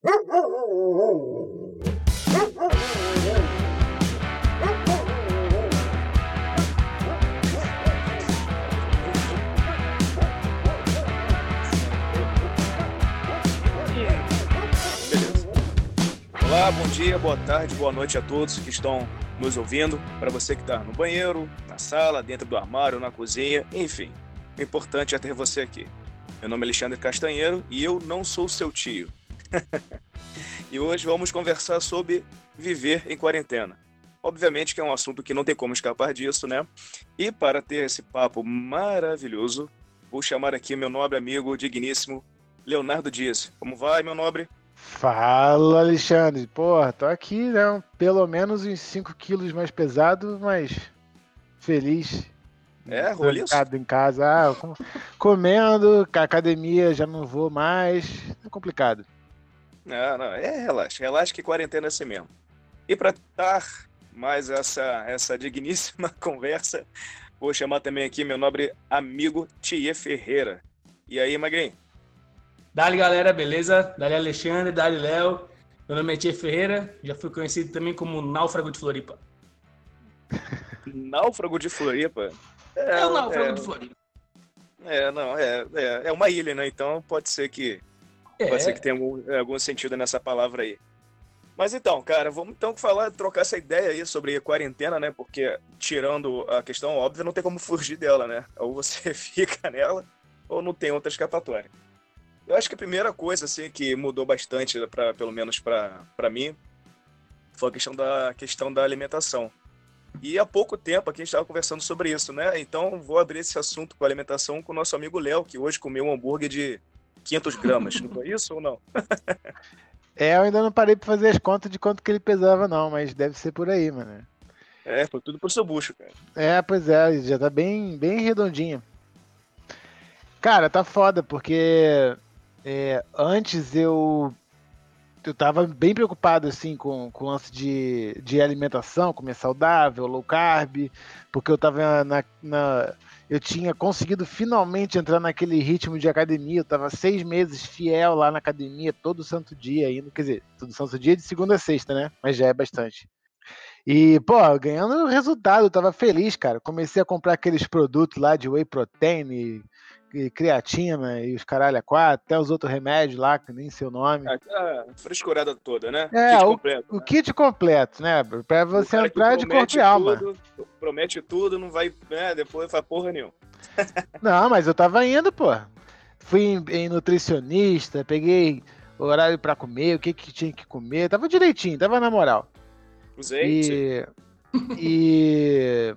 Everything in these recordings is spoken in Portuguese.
Olá, bom dia, boa tarde, boa noite a todos que estão nos ouvindo. Para você que está no banheiro, na sala, dentro do armário, na cozinha, enfim. O importante é ter você aqui. Meu nome é Alexandre Castanheiro e eu não sou seu tio. e hoje vamos conversar sobre viver em quarentena. Obviamente que é um assunto que não tem como escapar disso, né? E para ter esse papo maravilhoso, vou chamar aqui meu nobre amigo digníssimo Leonardo Dias. Como vai, meu nobre? Fala, Alexandre. Porra, tô aqui, né? Pelo menos uns 5 quilos mais pesado, mas feliz. É, roliço? em casa, ah, comendo, academia já não vou mais. É complicado. Não, não, é, relaxa. Relaxa que quarentena é assim mesmo. E para estar mais essa, essa digníssima conversa, vou chamar também aqui meu nobre amigo Tia Ferreira. E aí, Magrinho? Dali galera, beleza? Dali Alexandre, Dali Léo. Meu nome é Tia Ferreira, já fui conhecido também como Náufrago de Floripa. náufrago de Floripa? É, é o Náufrago é, de Floripa. É, não, é, é, é, uma ilha, né? Então pode ser que é. pode ser que tenha algum, algum sentido nessa palavra aí. Mas então, cara, vamos então falar, trocar essa ideia aí sobre a quarentena, né? Porque tirando a questão óbvia, não tem como fugir dela, né? Ou você fica nela, ou não tem outra escapatória. Eu acho que a primeira coisa assim que mudou bastante, para pelo menos para mim, foi a questão da questão da alimentação. E há pouco tempo aqui a gente estava conversando sobre isso, né? Então vou abrir esse assunto com a alimentação com o nosso amigo Léo, que hoje comeu um hambúrguer de 500 gramas. Não foi isso ou não? é, eu ainda não parei para fazer as contas de quanto que ele pesava, não, mas deve ser por aí, mano. É, foi tudo pro seu bucho, cara. É, pois é, já tá bem, bem redondinho. Cara, tá foda, porque é, antes eu eu tava bem preocupado assim com, com o lance de, de alimentação, comer saudável, low carb, porque eu tava na, na, eu tinha conseguido finalmente entrar naquele ritmo de academia, eu tava seis meses fiel lá na academia, todo santo dia indo, quer dizer, todo santo dia de segunda a sexta, né? Mas já é bastante. E, pô, ganhando resultado, eu tava feliz, cara. Comecei a comprar aqueles produtos lá de whey protein, creatina e os caralho a quatro, até os outros remédios lá, que nem seu nome. a frescurada toda, né? É, kit o, completo, o né? kit completo, né? Pra você entrar de corpo e alma. Tudo, promete tudo, não vai, né? Depois faz porra nenhuma. não, mas eu tava indo, pô. Fui em, em nutricionista, peguei o horário para comer, o que que tinha que comer, tava direitinho, tava na moral. Usei. E, e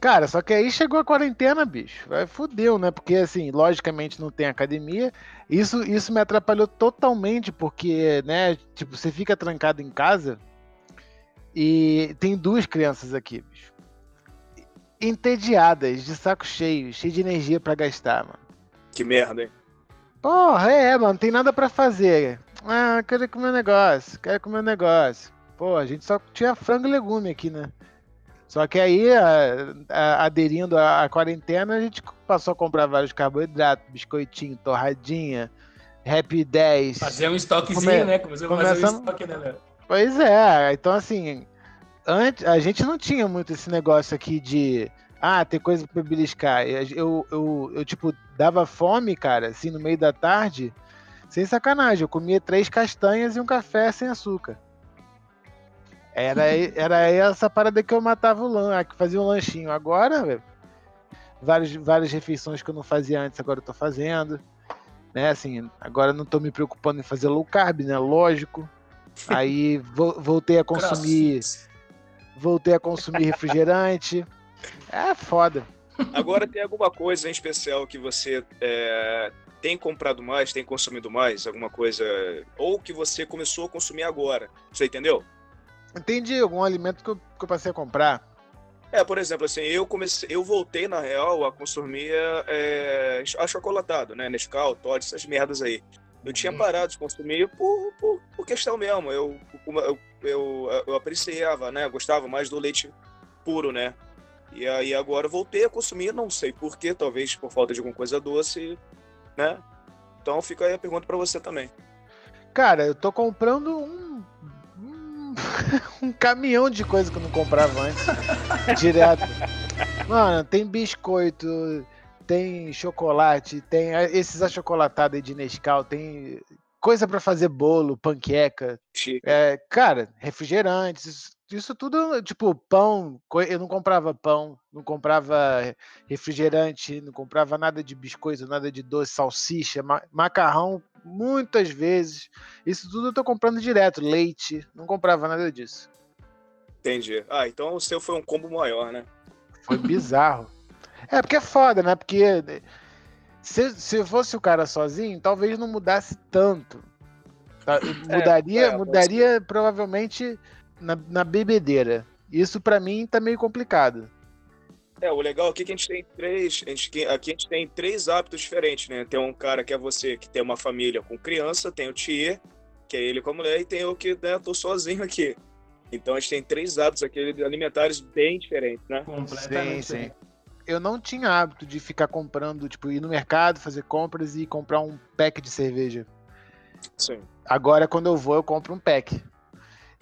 Cara, só que aí chegou a quarentena, bicho. Vai fudeu, né? Porque, assim, logicamente não tem academia. Isso, isso me atrapalhou totalmente, porque, né, tipo, você fica trancado em casa e tem duas crianças aqui, bicho. Entediadas, de saco cheio, cheio de energia para gastar, mano. Que merda, hein? Porra, é, mano, não tem nada para fazer. Ah, quero comer um negócio, quero comer um negócio. Pô, a gente só tinha frango e legume aqui, né? Só que aí, a, a, aderindo à, quarentena, a gente passou a comprar vários carboidratos, biscoitinho, torradinha, Rap 10. Fazer um estoquezinho, come... né? Começou a fazer um estoque, né, Léo? Pois é, então assim, antes, a gente não tinha muito esse negócio aqui de ah, ter coisa para beliscar. Eu, eu, eu, tipo, dava fome, cara, assim, no meio da tarde, sem sacanagem. Eu comia três castanhas e um café sem açúcar. Era, era essa parada que eu matava o lan, que fazia um lanchinho. Agora, várias, várias refeições que eu não fazia antes, agora eu tô fazendo. Né, assim, agora não tô me preocupando em fazer low carb, né? Lógico. Aí voltei a consumir. Voltei a consumir refrigerante. É foda. Agora tem alguma coisa em especial que você é, tem comprado mais, tem consumido mais? Alguma coisa. Ou que você começou a consumir agora? Você entendeu? Entendi, algum alimento que eu, que eu passei a comprar. É, por exemplo, assim, eu comecei, eu voltei na real a consumir é, achocolatado, né? Nescau, Todd, essas merdas aí. Eu tinha uhum. parado de consumir por, por, por questão mesmo. Eu, eu, eu, eu apreciava, né? Gostava mais do leite puro, né? E aí agora voltei a consumir, não sei porquê, talvez por falta de alguma coisa doce, né? Então fica aí a pergunta para você também. Cara, eu tô comprando um, um, um caminhão de coisa que eu não comprava antes. direto. Mano, tem biscoito, tem chocolate, tem esses achocolatados aí de Nescau, tem coisa para fazer bolo, panqueca. É, cara, refrigerantes, isso tudo, tipo, pão, eu não comprava pão, não comprava refrigerante, não comprava nada de biscoito, nada de doce, salsicha, macarrão, muitas vezes. Isso tudo eu tô comprando direto, leite, não comprava nada disso. Entendi. Ah, então o seu foi um combo maior, né? Foi bizarro. é, porque é foda, né? Porque se, se fosse o cara sozinho, talvez não mudasse tanto. Tá? Mudaria, é, é, mudaria provavelmente na, na bebedeira. Isso para mim tá meio complicado. É, o legal aqui é que a gente tem três. A gente, aqui a gente tem três hábitos diferentes, né? Tem um cara que é você, que tem uma família com criança, tem o Thier, que é ele com a mulher, e tem eu que né, tô sozinho aqui. Então a gente tem três hábitos aqui alimentares bem diferentes, né? Completamente. Sim, sim. Eu não tinha hábito de ficar comprando, tipo, ir no mercado, fazer compras e comprar um pack de cerveja. Sim. Agora, quando eu vou, eu compro um pack.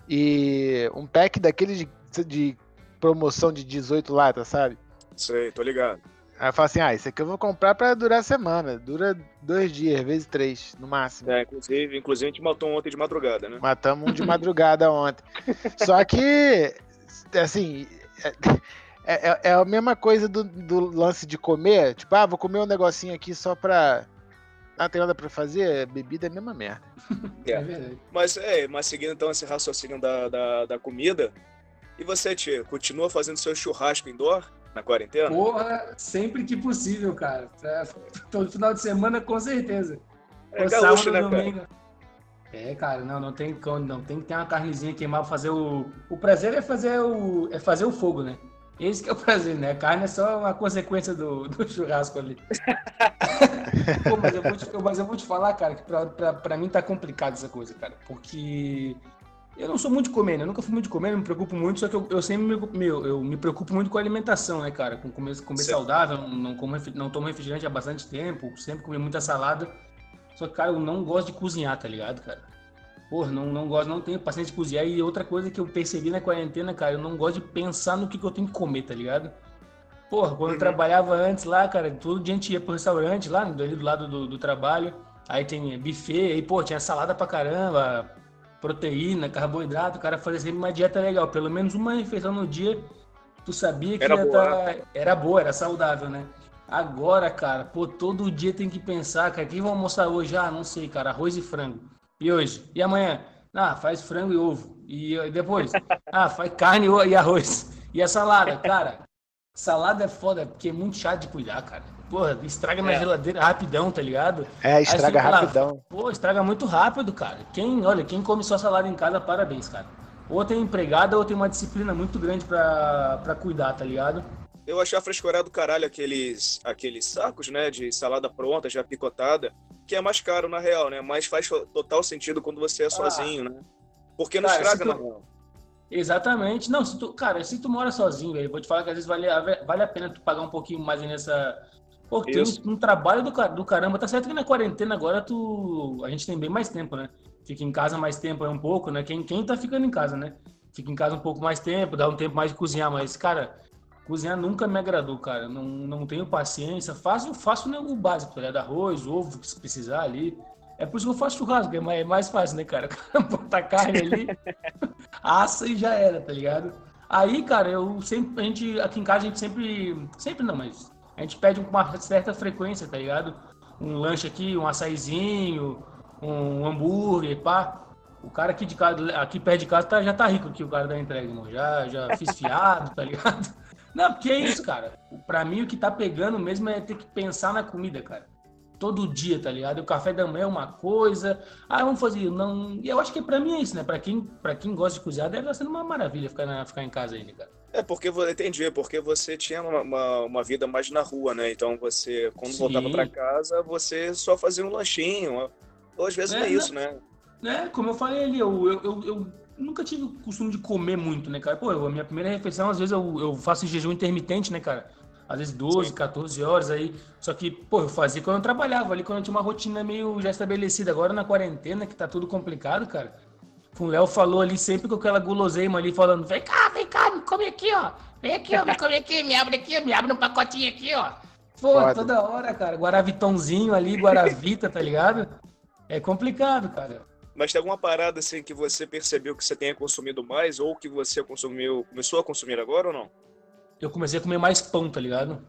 E um pack daquele de, de promoção de 18 latas, sabe? Sei, tô ligado. Aí eu falo assim, ah, esse aqui eu vou comprar pra durar a semana. Dura dois dias, vezes três, no máximo. É, inclusive, inclusive a gente matou um ontem de madrugada, né? Matamos um de madrugada ontem. Só que, assim, é, é, é, a mesma coisa do, do lance de comer. Tipo, ah, vou comer um negocinho aqui só pra ah, tem nada pra fazer? Bebida é a mesma merda. É. é verdade. Mas, é, mas seguindo então esse raciocínio da, da, da comida, e você, Tia, continua fazendo seu churrasco indoor na quarentena? Porra, sempre que possível, cara. Todo final de semana, com certeza. É o gaúcho, sábado, né, domingo. Cara? É, cara, não, não tem não tem que ter uma carnezinha queimada pra fazer o. O prazer é fazer o. é fazer o fogo, né? Esse que é o prazer, né? A carne é só uma consequência do, do churrasco ali. Pô, mas, eu te, mas, eu vou te, falar, cara, que pra, pra, pra, mim tá complicado essa coisa, cara. Porque eu não sou muito de comer, né? Eu nunca fui muito de comer, me preocupo muito, só que eu, eu sempre me, meu, eu me preocupo muito com a alimentação, né, cara? Com comer, comer saudável, não, como, não tomo refrigerante há bastante tempo, sempre comer muita salada. Só que, cara, eu não gosto de cozinhar, tá ligado, cara? Porra, não, não gosto, não tenho paciência de cozinhar. E outra coisa que eu percebi na quarentena, cara, eu não gosto de pensar no que, que eu tenho que comer, tá ligado? Porra, quando eu uhum. trabalhava antes lá, cara, todo dia a gente ia pro restaurante lá, ali do lado do, do trabalho. Aí tem buffet, aí, pô, tinha salada pra caramba, proteína, carboidrato, o cara fazia sempre uma dieta legal. Pelo menos uma refeição no dia, tu sabia que era, boa. Tá... era boa, era saudável, né? Agora, cara, pô, todo dia tem que pensar, cara, o que vão almoçar hoje? Ah, não sei, cara, arroz e frango. E hoje? E amanhã? Ah, faz frango e ovo. E depois? Ah, faz carne e arroz. E a salada? Cara, salada é foda, porque é muito chato de cuidar, cara. Porra, estraga na é. geladeira rapidão, tá ligado? É, estraga rapidão. Pô, estraga muito rápido, cara. Quem, olha, quem come sua salada em casa, parabéns, cara. Ou tem empregada ou tem uma disciplina muito grande pra, pra cuidar, tá ligado? Eu achei a frescurada do caralho aqueles, aqueles sacos, né, de salada pronta, já picotada que é mais caro na real, né? Mas faz total sentido quando você é ah. sozinho, né? Porque não cara, estraga tu... na real. Exatamente. Não, se tu, cara, se tu mora sozinho, velho, vou te falar que às vezes vale, vale a pena tu pagar um pouquinho mais nessa. Pô, tem um, um, trabalho do, do caramba. Tá certo que na quarentena agora tu. A gente tem bem mais tempo, né? Fica em casa mais tempo é um pouco, né? Quem, quem tá ficando em casa, né? Fica em casa um pouco mais tempo, dá um tempo mais de cozinhar, mas, cara, Cozinhar nunca me agradou, cara. Não, não tenho paciência. Faço, faço né, o básico, tá ligado? Arroz, ovo, se precisar ali. É por isso que eu faço churrasco, é mais, é mais fácil, né, cara? Bota a carne ali, assa e já era, tá ligado? Aí, cara, eu sempre, a gente, aqui em casa a gente sempre, sempre não, mas a gente pede com uma certa frequência, tá ligado? Um lanche aqui, um açaizinho, um hambúrguer, pá. O cara aqui de casa, aqui perto de casa tá, já tá rico aqui, o cara da entrega, irmão. Já, já fiz fiado, tá ligado? Não, porque é isso, cara. Pra mim, o que tá pegando mesmo é ter que pensar na comida, cara. Todo dia, tá ligado? O café da manhã é uma coisa. Ah, vamos fazer. Não... Eu acho que pra mim é isso, né? Pra quem, pra quem gosta de cozinhar, deve estar sendo uma maravilha ficar, na, ficar em casa ainda, cara. É, porque entendi, porque você tinha uma, uma, uma, vida mais na rua, né? Então você, quando Sim. voltava para casa, você só fazia um lanchinho. Ou às vezes é, não é isso, né? É, como eu falei ali, eu, eu, eu, eu nunca tive o costume de comer muito, né, cara? Pô, a minha primeira refeição, às vezes eu, eu faço jejum intermitente, né, cara? Às vezes 12, Sim. 14 horas aí. Só que, pô, eu fazia quando eu trabalhava ali, quando eu tinha uma rotina meio já estabelecida. Agora na quarentena, que tá tudo complicado, cara. O Léo falou ali sempre com aquela guloseima ali, falando: vem cá, vem cá, me come aqui, ó. Vem aqui, ó, me come aqui, me abre aqui, me abre um pacotinho aqui, ó. Pô, Foda. toda hora, cara. Guaravitãozinho ali, Guaravita, tá ligado? É complicado, cara. Mas tem alguma parada assim que você percebeu que você tenha consumido mais ou que você consumiu, começou a consumir agora ou não? Eu comecei a comer mais pão, tá ligado?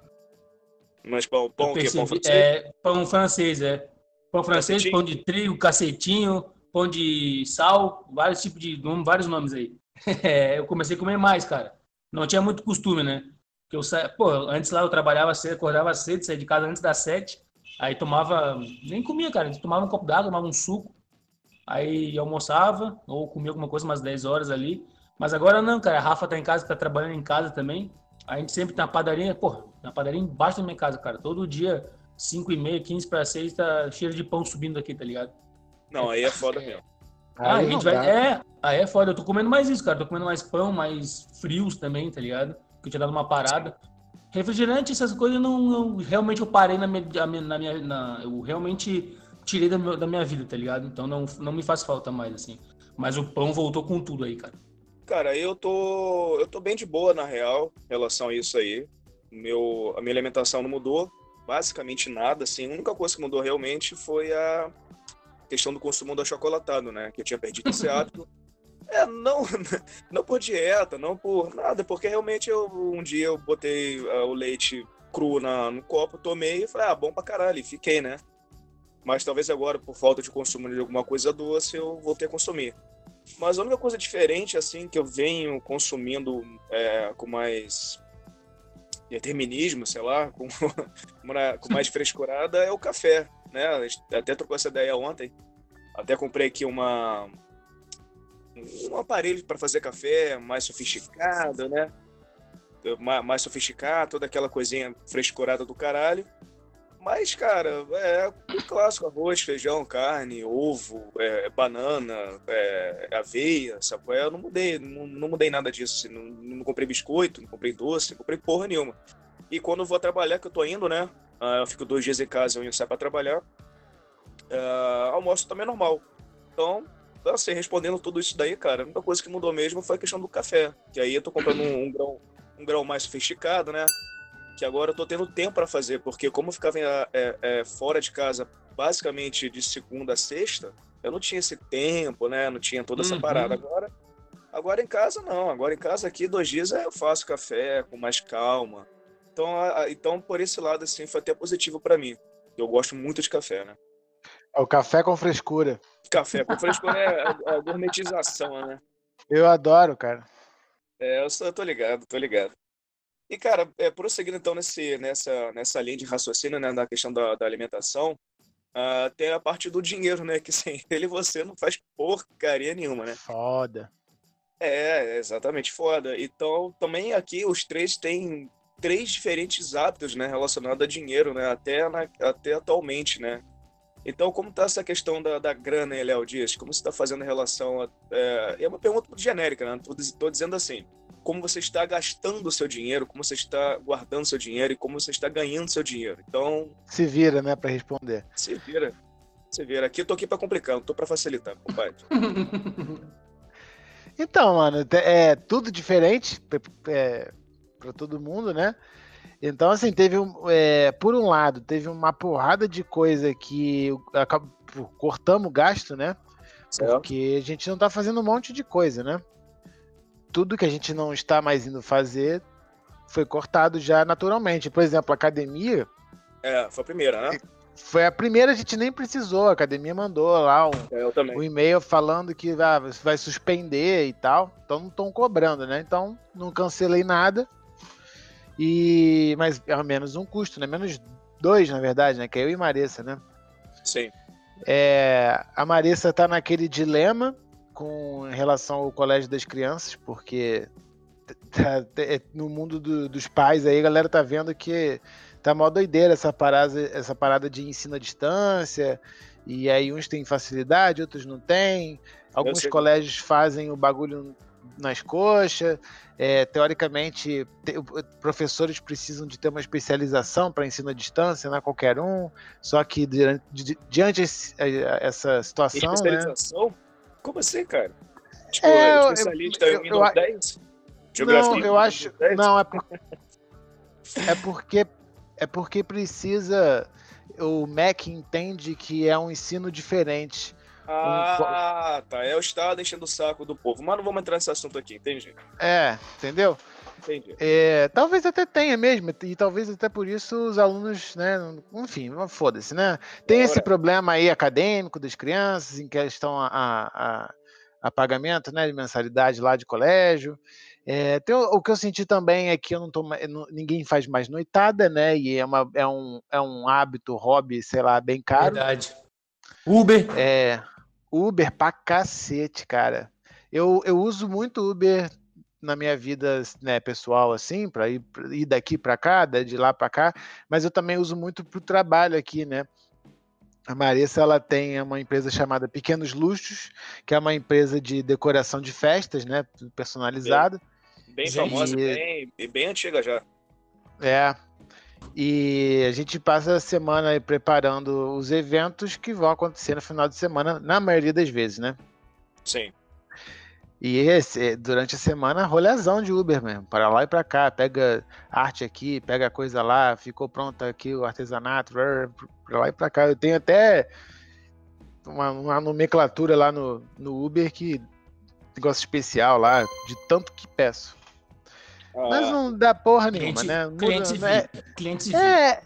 Mais pão, pão percebi, que é pão francês? É, pão francês, é. Pão francês, cacetinho. pão de trigo, cacetinho, pão de sal, vários tipos de vários nomes aí. É, eu comecei a comer mais, cara. Não tinha muito costume, né? Porque eu sa... Pô, antes lá eu trabalhava cedo, acordava cedo, saía de casa antes das sete. Aí tomava, nem comia, cara, tomava um copo d'água, tomava um suco. Aí almoçava, ou comia alguma coisa umas 10 horas ali. Mas agora não, cara. A Rafa tá em casa, tá trabalhando em casa também. A gente sempre tá na padaria, pô, na padaria embaixo da minha casa, cara. Todo dia, 5 e meia, 15 para 6, tá cheiro de pão subindo aqui, tá ligado? Não, aí é foda mesmo. Ah, a gente vai. É, aí é foda. Eu tô comendo mais isso, cara. Tô comendo mais pão, mais frios também, tá ligado? Que eu tinha dado uma parada. Refrigerante, essas coisas, não, não realmente eu parei na minha. Na minha na, eu realmente tirei da, meu, da minha vida, tá ligado? Então não, não me faz falta mais, assim. Mas o pão voltou com tudo aí, cara. Cara, eu tô. Eu tô bem de boa, na real, em relação a isso aí. Meu, a minha alimentação não mudou. Basicamente nada, assim. A única coisa que mudou realmente foi a questão do consumo do achocolatado, né? Que eu tinha perdido esse hábito. É, não, não por dieta, não por nada, porque realmente eu, um dia eu botei uh, o leite cru na, no copo, tomei e falei, ah, bom pra caralho, e fiquei, né? Mas talvez agora, por falta de consumo de alguma coisa doce, eu voltei a consumir. Mas a única coisa diferente, assim, que eu venho consumindo é, com mais determinismo, sei lá, com, com mais frescurada, é o café, né? Até trocou essa ideia ontem. Até comprei aqui uma um aparelho para fazer café mais sofisticado, né? Mais sofisticado, toda aquela coisinha frescurada do caralho. Mas, cara, é clássico: arroz, feijão, carne, ovo, é, banana, é, aveia, sabe? É? Eu não mudei, não, não mudei nada disso. Assim, não, não, comprei biscoito, não comprei doce, não comprei porra nenhuma. E quando vou trabalhar, que eu tô indo, né? Uh, eu fico dois dias em casa, eu saio pra trabalhar. Uh, almoço também é normal. Então, assim, respondendo tudo isso daí, cara, a única coisa que mudou mesmo foi a questão do café. Que aí eu tô comprando um, um grão, um grão mais sofisticado, né? Que agora eu tô tendo tempo para fazer, porque como eu ficava é, é, fora de casa basicamente de segunda a sexta, eu não tinha esse tempo, né? Não tinha toda essa uhum. parada. Agora, agora em casa não. Agora em casa aqui dois dias eu faço café com mais calma. Então, a, então por esse lado assim foi até positivo para mim. Eu gosto muito de café, né? É o café com frescura. Café com frescura é a, gourmetização, né? Eu adoro, cara. É, eu, sou, eu tô ligado, tô ligado. E, cara, é, prosseguindo então nesse, nessa, nessa linha de raciocínio, né, na questão da, da alimentação, uh, tem a parte do dinheiro, né, que sem ele você não faz porcaria nenhuma, né? Foda. É, exatamente foda. Então, também aqui os três têm três diferentes hábitos, né, relacionados a dinheiro, né, até, na, até atualmente, né. Então, como está essa questão da, da grana aí, Léo Dias? Como você está fazendo em relação a... É, é uma pergunta genérica, né? Estou dizendo assim, como você está gastando o seu dinheiro, como você está guardando seu dinheiro e como você está ganhando seu dinheiro. Então. Se vira, né, para responder. Se vira. Se vira. Aqui eu tô aqui para complicar, não tô para facilitar, compadre. então, mano, é tudo diferente é, para todo mundo, né? Então, assim, teve um. É, por um lado, teve uma porrada de coisa que cortamos o gasto, né? Porque a gente não tá fazendo um monte de coisa, né? Tudo que a gente não está mais indo fazer foi cortado já naturalmente. Por exemplo, a academia. É, foi a primeira, né? Foi a primeira, a gente nem precisou. A academia mandou lá um, é, um e-mail falando que ah, vai suspender e tal. Então não estão cobrando, né? Então não cancelei nada. E mas é menos um custo, né? Menos dois, na verdade, né? Que é eu e Marissa, né? Sim. É, a Marissa tá naquele dilema com relação ao colégio das crianças, porque tá, é, no mundo do, dos pais aí a galera tá vendo que tá mó doideira essa parada, essa parada de ensino à distância, e aí uns têm facilidade, outros não têm. Alguns colégios fazem o bagulho nas coxas. É, teoricamente, te, professores precisam de ter uma especialização para ensino à distância, não é qualquer um. Só que diante, diante essa situação. Né? Especialização? Né? Como assim, cara? Tipo, é, especialista eu, eu, em Windows 10? Geografia não, eu acho. Não, é, por, é porque é porque precisa. O MEC entende que é um ensino diferente. Ah, um... tá. É o Estado enchendo o saco do povo. Mas não vamos entrar nesse assunto aqui, entendi. É, entendeu? Entendi. É, talvez até tenha mesmo, e talvez até por isso os alunos, né? Enfim, foda-se, né? Tem esse problema aí acadêmico das crianças em questão a, a, a pagamento né, de mensalidade lá de colégio. É, tem, o que eu senti também é que eu não tô, ninguém faz mais noitada, né? E é, uma, é, um, é um hábito, hobby, sei lá, bem caro. Verdade. Uber. É, Uber pra cacete, cara. Eu, eu uso muito Uber na minha vida né, pessoal, assim, para ir, ir daqui para cá, de lá para cá, mas eu também uso muito para o trabalho aqui, né? A Marissa ela tem uma empresa chamada Pequenos Luxos, que é uma empresa de decoração de festas, né, personalizada. Bem, bem famosa, e... bem, bem antiga já. É. E a gente passa a semana preparando os eventos que vão acontecer no final de semana, na maioria das vezes, né? Sim. E esse, durante a semana, rolezão de Uber mesmo, para lá e para cá, pega arte aqui, pega coisa lá, ficou pronto aqui o artesanato, para lá e para cá. Eu tenho até uma, uma, nomenclatura lá no, no Uber que negócio especial lá, de tanto que peço. Ah, Mas não dá porra cliente, nenhuma, né? cliente, né? cliente é,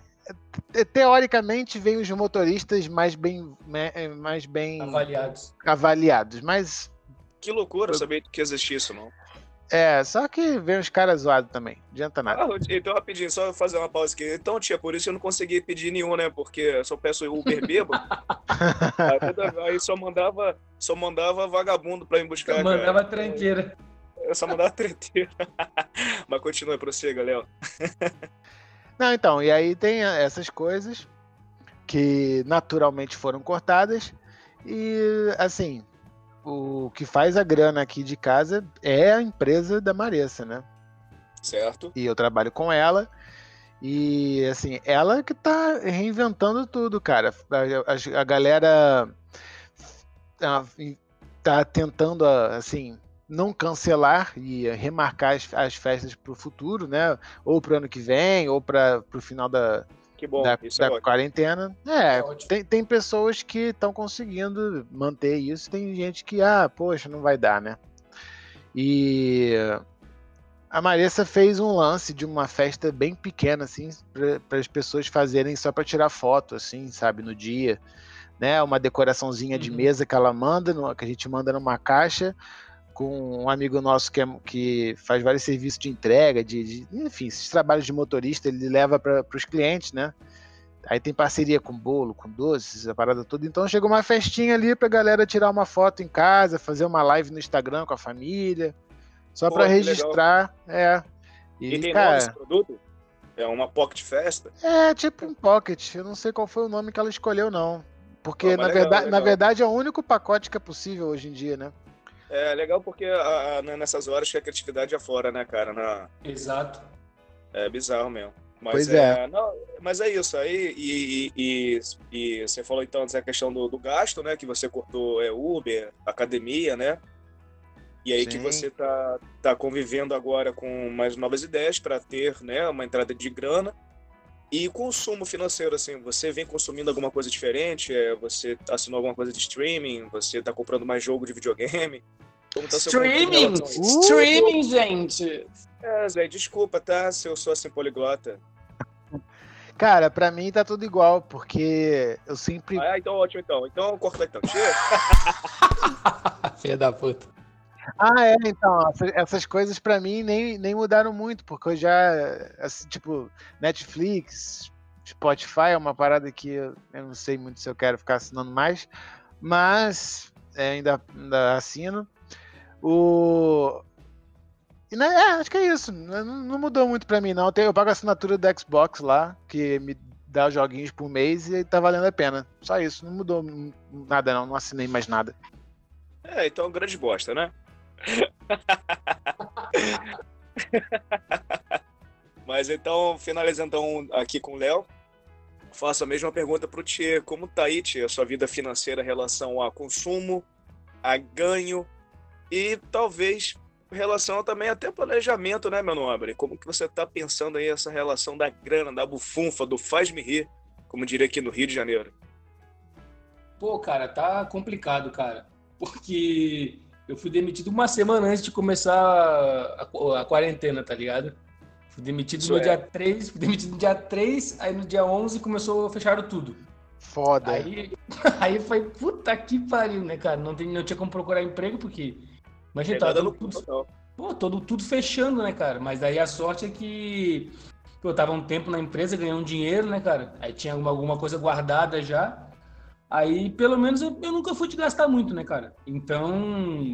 é, teoricamente vem os motoristas mais bem, mais bem avaliados. avaliados, mas que loucura saber que existia isso, não. É, só que vem os caras zoados também, não adianta nada. Ah, então, rapidinho, só fazer uma pausa aqui. Então, tia, por isso eu não consegui pedir nenhum, né? Porque eu só peço Uber bêbado. aí só mandava, só mandava vagabundo pra ir buscar. Eu mandava cara. tranqueira. Eu só mandava treteira. Mas continua, prossiga, Léo. não, então, e aí tem essas coisas que naturalmente foram cortadas. E, assim, o que faz a grana aqui de casa é a empresa da Maressa, né? Certo. E eu trabalho com ela. E assim, ela que tá reinventando tudo, cara. A, a, a galera tá, tentando, assim, não cancelar e remarcar as, as festas para o futuro, né? Ou para o ano que vem, ou para o final da, que bom, da, isso da é quarentena. É, é tem, tem pessoas que estão conseguindo manter isso, tem gente que, ah, poxa, não vai dar, né? E a Marissa fez um lance de uma festa bem pequena, assim, para as pessoas fazerem só para tirar foto, assim, sabe, no dia. Né, uma decoraçãozinha de uhum. mesa que ela manda, que a gente manda numa caixa, com um amigo nosso que, é, que faz vários serviços de entrega, de, de enfim, esses trabalhos de motorista, ele leva para os clientes, né? Aí tem parceria com bolo, com doces, a parada toda. Então chegou uma festinha ali pra galera tirar uma foto em casa, fazer uma live no Instagram com a família. Só para registrar. É. E, e tem cara, nome produto? É uma pocket festa? É, tipo um pocket. Eu não sei qual foi o nome que ela escolheu, não. Porque, na, legal, verdade, legal. na verdade, é o único pacote que é possível hoje em dia, né? É legal porque a, a, né, nessas horas que a criatividade é fora, né, cara? Na... Exato. É bizarro mesmo. Mas pois é. é. Não, mas é isso aí. E, e, e, e, você falou então essa questão do, do, gasto, né? Que você cortou é, Uber, academia, né? E aí Sim. que você tá, tá convivendo agora com mais novas ideias para ter né, uma entrada de grana. E consumo financeiro, assim, você vem consumindo alguma coisa diferente? É, você assinou alguma coisa de streaming? Você tá comprando mais jogo de videogame? Como tá streaming! Streaming, gente! É, Zé, desculpa, tá? Se eu sou assim poliglota. Cara, pra mim tá tudo igual, porque eu sempre. Ah, então ótimo, então. Então corta então. Filha da puta. Ah, é, então, essas coisas para mim nem, nem mudaram muito, porque eu já, assim, tipo, Netflix, Spotify é uma parada que eu, eu não sei muito se eu quero ficar assinando mais, mas é, ainda, ainda assino. O. Né, é, acho que é isso. Não, não mudou muito para mim, não. Eu, eu pago a assinatura do Xbox lá, que me dá joguinhos por mês e tá valendo a pena. Só isso. Não mudou nada, não. Não assinei mais nada. É, então grande bosta, né? Mas então, finalizando então aqui com o Léo, faço a mesma pergunta para o Tchê. Como tá aí, Tchê, a sua vida financeira em relação a consumo, a ganho e talvez relação também até planejamento, né, meu nobre? Como que você tá pensando aí essa relação da grana, da bufunfa, do faz-me rir, como diria aqui no Rio de Janeiro? Pô, cara, tá complicado, cara. Porque eu fui demitido uma semana antes de começar a, a quarentena, tá ligado? Fui demitido Isso no é. dia 3, fui demitido no dia 3, aí no dia 11 começou a fechar tudo. Foda. Aí, aí foi, puta que pariu, né, cara? Não, tem, não tinha como procurar emprego, porque. Imagina, tá tudo, tudo, pô, todo, tudo fechando, né, cara? Mas daí a sorte é que pô, eu tava um tempo na empresa, ganhei um dinheiro, né, cara? Aí tinha alguma, alguma coisa guardada já. Aí, pelo menos, eu, eu, nunca fui de gastar muito, né, cara? Então,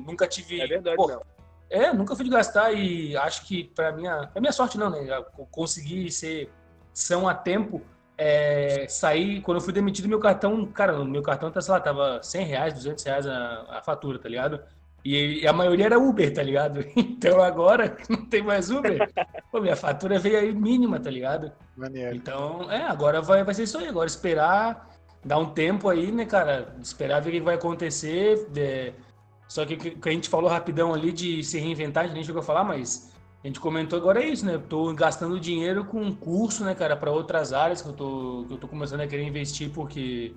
nunca tive. É verdade, pô, não. É, nunca fui de gastar e acho que para minha, pra minha sorte não, né? Eu consegui ser são a tempo, é, sair, quando eu fui demitido, meu cartão, cara, meu cartão tá, sei lá, tava 100 reais, 200 reais a, a fatura, tá ligado? E, e, a maioria era Uber, tá ligado? Então agora não tem mais Uber, pô, minha fatura veio aí mínima, tá ligado? Maneiro. Então, é, agora vai, vai ser isso aí, agora esperar, dar um tempo aí, né, cara? Esperar ver o que vai acontecer. É, só que o que a gente falou rapidão ali de se reinventar, a gente nem chegou a falar, mas a gente comentou agora é isso, né? Eu tô gastando dinheiro com curso, né, cara, para outras áreas que eu, tô, que eu tô começando a querer investir, porque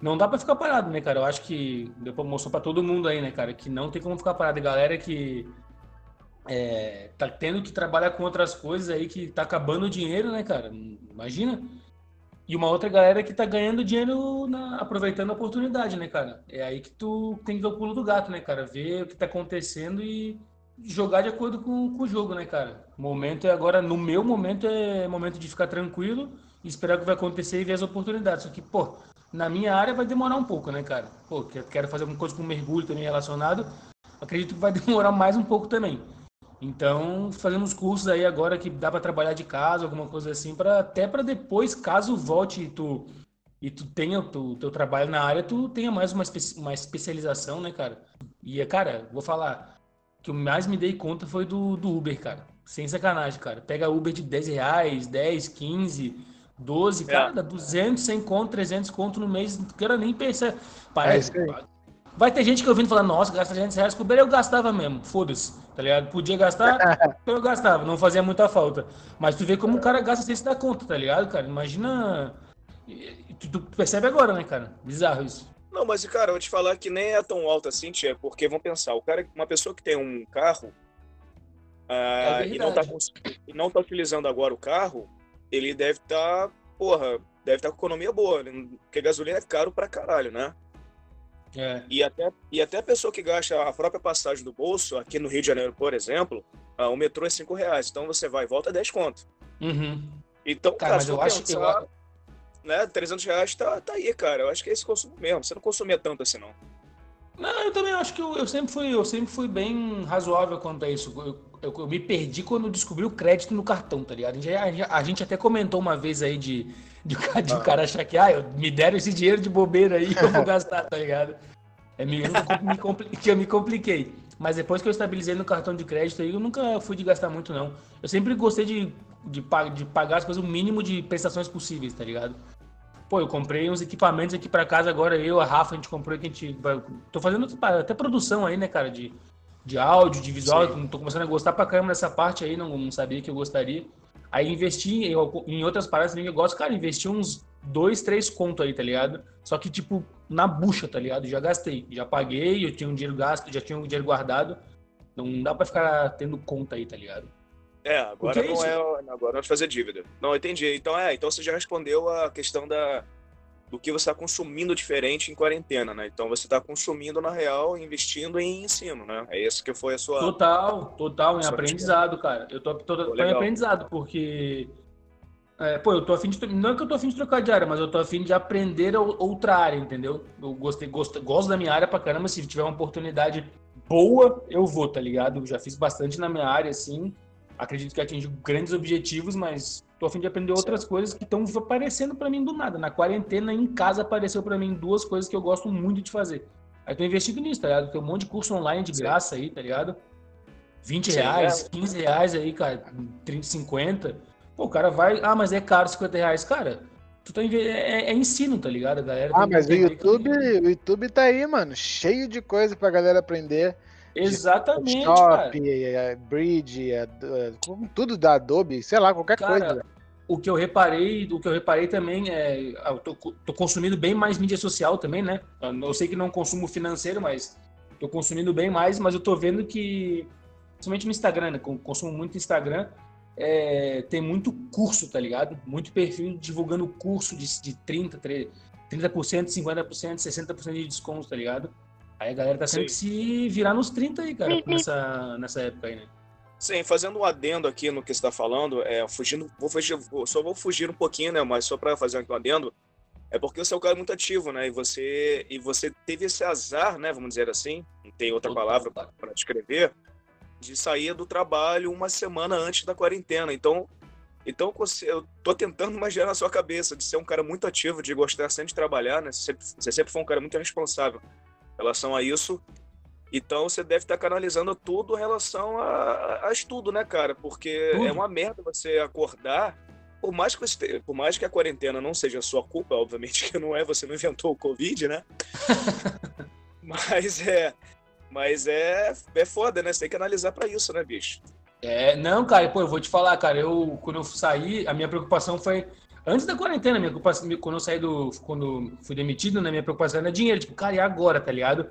não dá para ficar parado, né, cara? Eu acho que deu pra mostrar para todo mundo aí, né, cara, que não tem como ficar parado. E galera que é, tá tendo que trabalhar com outras coisas aí, que tá acabando o dinheiro, né, cara? Imagina. E uma outra galera que tá ganhando dinheiro na, aproveitando a oportunidade, né, cara? É aí que tu tem que ver o pulo do gato, né, cara? Ver o que tá acontecendo e jogar de acordo com, com o jogo, né, cara? Momento é agora, no meu momento, é momento de ficar tranquilo esperar o que vai acontecer e ver as oportunidades. Só que, pô, na minha área vai demorar um pouco, né, cara? Pô, quero fazer alguma coisa com mergulho também relacionado. Acredito que vai demorar mais um pouco também. Então, fazemos cursos aí agora que dá para trabalhar de casa, alguma coisa assim, para até para depois, caso volte e tu e tu tenha o teu, teu, trabalho na área, tu tenha mais uma, espe uma especialização, né, cara? E, cara, vou falar, que eu mais me dei conta foi do, do Uber, cara. Sem sacanagem, cara. Pega Uber de 10 reais, 10, 15, 12, é. cara, 200, 100 conto, 300 conto no mês. Não quero nem pensar. Parece. É Vai ter gente que ouvindo falar, nossa, gasta 300 reais com Uber. Eu gastava mesmo, foda-se, tá ligado? Podia gastar, eu gastava, não fazia muita falta. Mas tu vê como o cara gasta sem se dar conta, tá ligado, cara? Imagina. Tu, tu percebe agora, né, cara? Bizarro isso. Não, mas, cara, eu vou te falar que nem é tão alto assim, tia, porque vamos pensar, o cara, uma pessoa que tem um carro uh, é e, não tá, e não tá utilizando agora o carro, ele deve estar, tá, porra, deve estar tá com economia boa, né? porque gasolina é caro pra caralho, né? É. E, até, e até a pessoa que gasta a própria passagem do bolso, aqui no Rio de Janeiro, por exemplo, uh, o metrô é 5 reais, então você vai e volta é 10 conto. Uhum. Então, cara, cara eu acho que eu né, 300 reais tá, tá aí, cara. Eu acho que é esse consumo mesmo. Você não consumia tanto assim, não. Não, eu também acho que eu, eu, sempre, fui, eu sempre fui bem razoável quanto a isso. Eu, eu, eu me perdi quando descobri o crédito no cartão, tá ligado? A gente, a, a gente até comentou uma vez aí de, de, de ah. o cara achar que, ah, eu, me deram esse dinheiro de bobeira aí eu vou gastar, tá ligado? É meio me, que eu me compliquei. Mas depois que eu estabilizei no cartão de crédito aí, eu nunca fui de gastar muito, não. Eu sempre gostei de, de, de pagar as coisas o mínimo de prestações possíveis, tá ligado? Pô, eu comprei uns equipamentos aqui para casa agora, eu, a Rafa, a gente comprou aqui, a gente. Tô fazendo até produção aí, né, cara, de, de áudio, de visual. Sim. Tô começando a gostar pra caramba dessa parte aí, não, não sabia que eu gostaria. Aí investi em, em outras paradas eu gosto, cara, investi uns dois, três contos aí, tá ligado? Só que, tipo, na bucha, tá ligado? Já gastei, já paguei, eu tinha um dinheiro gasto, já tinha um dinheiro guardado. Não dá pra ficar tendo conta aí, tá ligado? É, agora é não é. Agora não é fazer dívida. Não, entendi. Então é, então você já respondeu a questão da, do que você está consumindo diferente em quarentena, né? Então você está consumindo, na real, investindo em ensino, né? É isso que foi a sua. Total, total, em aprendizado, cara. Eu tô, tô, tô em aprendizado, porque. É, pô, eu tô afim de. Não é que eu tô afim de trocar de área, mas eu tô afim de aprender outra área, entendeu? Eu gostei, gosto, gosto da minha área pra caramba. Se tiver uma oportunidade boa, eu vou, tá ligado? Eu já fiz bastante na minha área, assim acredito que atingiu grandes objetivos, mas tô a fim de aprender outras coisas que estão aparecendo para mim do nada. Na quarentena, em casa, apareceu para mim duas coisas que eu gosto muito de fazer. Aí tô investindo nisso, tá ligado? Tem um monte de curso online de graça aí, tá ligado? 20 Sim, reais, é. 15 reais aí, cara, 30, 50. Pô, o cara vai, ah, mas é caro 50 reais. Cara, tu tá é, é, é ensino, tá ligado? Galera ah, mas o YouTube, o YouTube tá aí, mano, cheio de coisa pra galera aprender. Exatamente, Photoshop, cara. Bridge, tudo da Adobe, sei lá, qualquer cara, coisa. O que eu reparei, o que eu reparei também é, eu tô, tô, consumindo bem mais mídia social também, né? Eu sei que não consumo financeiro, mas tô consumindo bem mais, mas eu tô vendo que, principalmente no Instagram, né? Consumo muito Instagram, é, tem muito curso, tá ligado? Muito perfil divulgando curso de, de 30, 30%, 50%, 60% de desconto, tá ligado? Aí a galera tá Sim. que se virar nos 30 aí, cara, nessa, nessa época aí, né? Sim, fazendo um adendo aqui no que você está falando, é, fugindo, vou fugir, só vou fugir um pouquinho, né? Mas só para fazer um adendo, é porque você é um cara muito ativo, né? E você, e você teve esse azar, né? Vamos dizer assim, não tem outra palavra para descrever, de sair do trabalho uma semana antes da quarentena. Então, então eu tô tentando imaginar na sua cabeça de ser um cara muito ativo, de gostar sempre de trabalhar, né? Você sempre, você sempre foi um cara muito responsável relação a isso. Então você deve estar canalizando tudo em relação a, a estudo, né, cara? Porque tudo. é uma merda você acordar. Por mais, que você, por mais que a quarentena não seja sua culpa, obviamente que não é, você não inventou o Covid, né? mas é. Mas é, é foda, né? Você tem que analisar para isso, né, bicho? É, não, cara, pô, eu vou te falar, cara, eu quando eu saí, a minha preocupação foi Antes da quarentena, minha preocupação, quando eu saí do. Quando fui demitido, né, minha preocupação era dinheiro. Tipo, cara, e agora, tá ligado?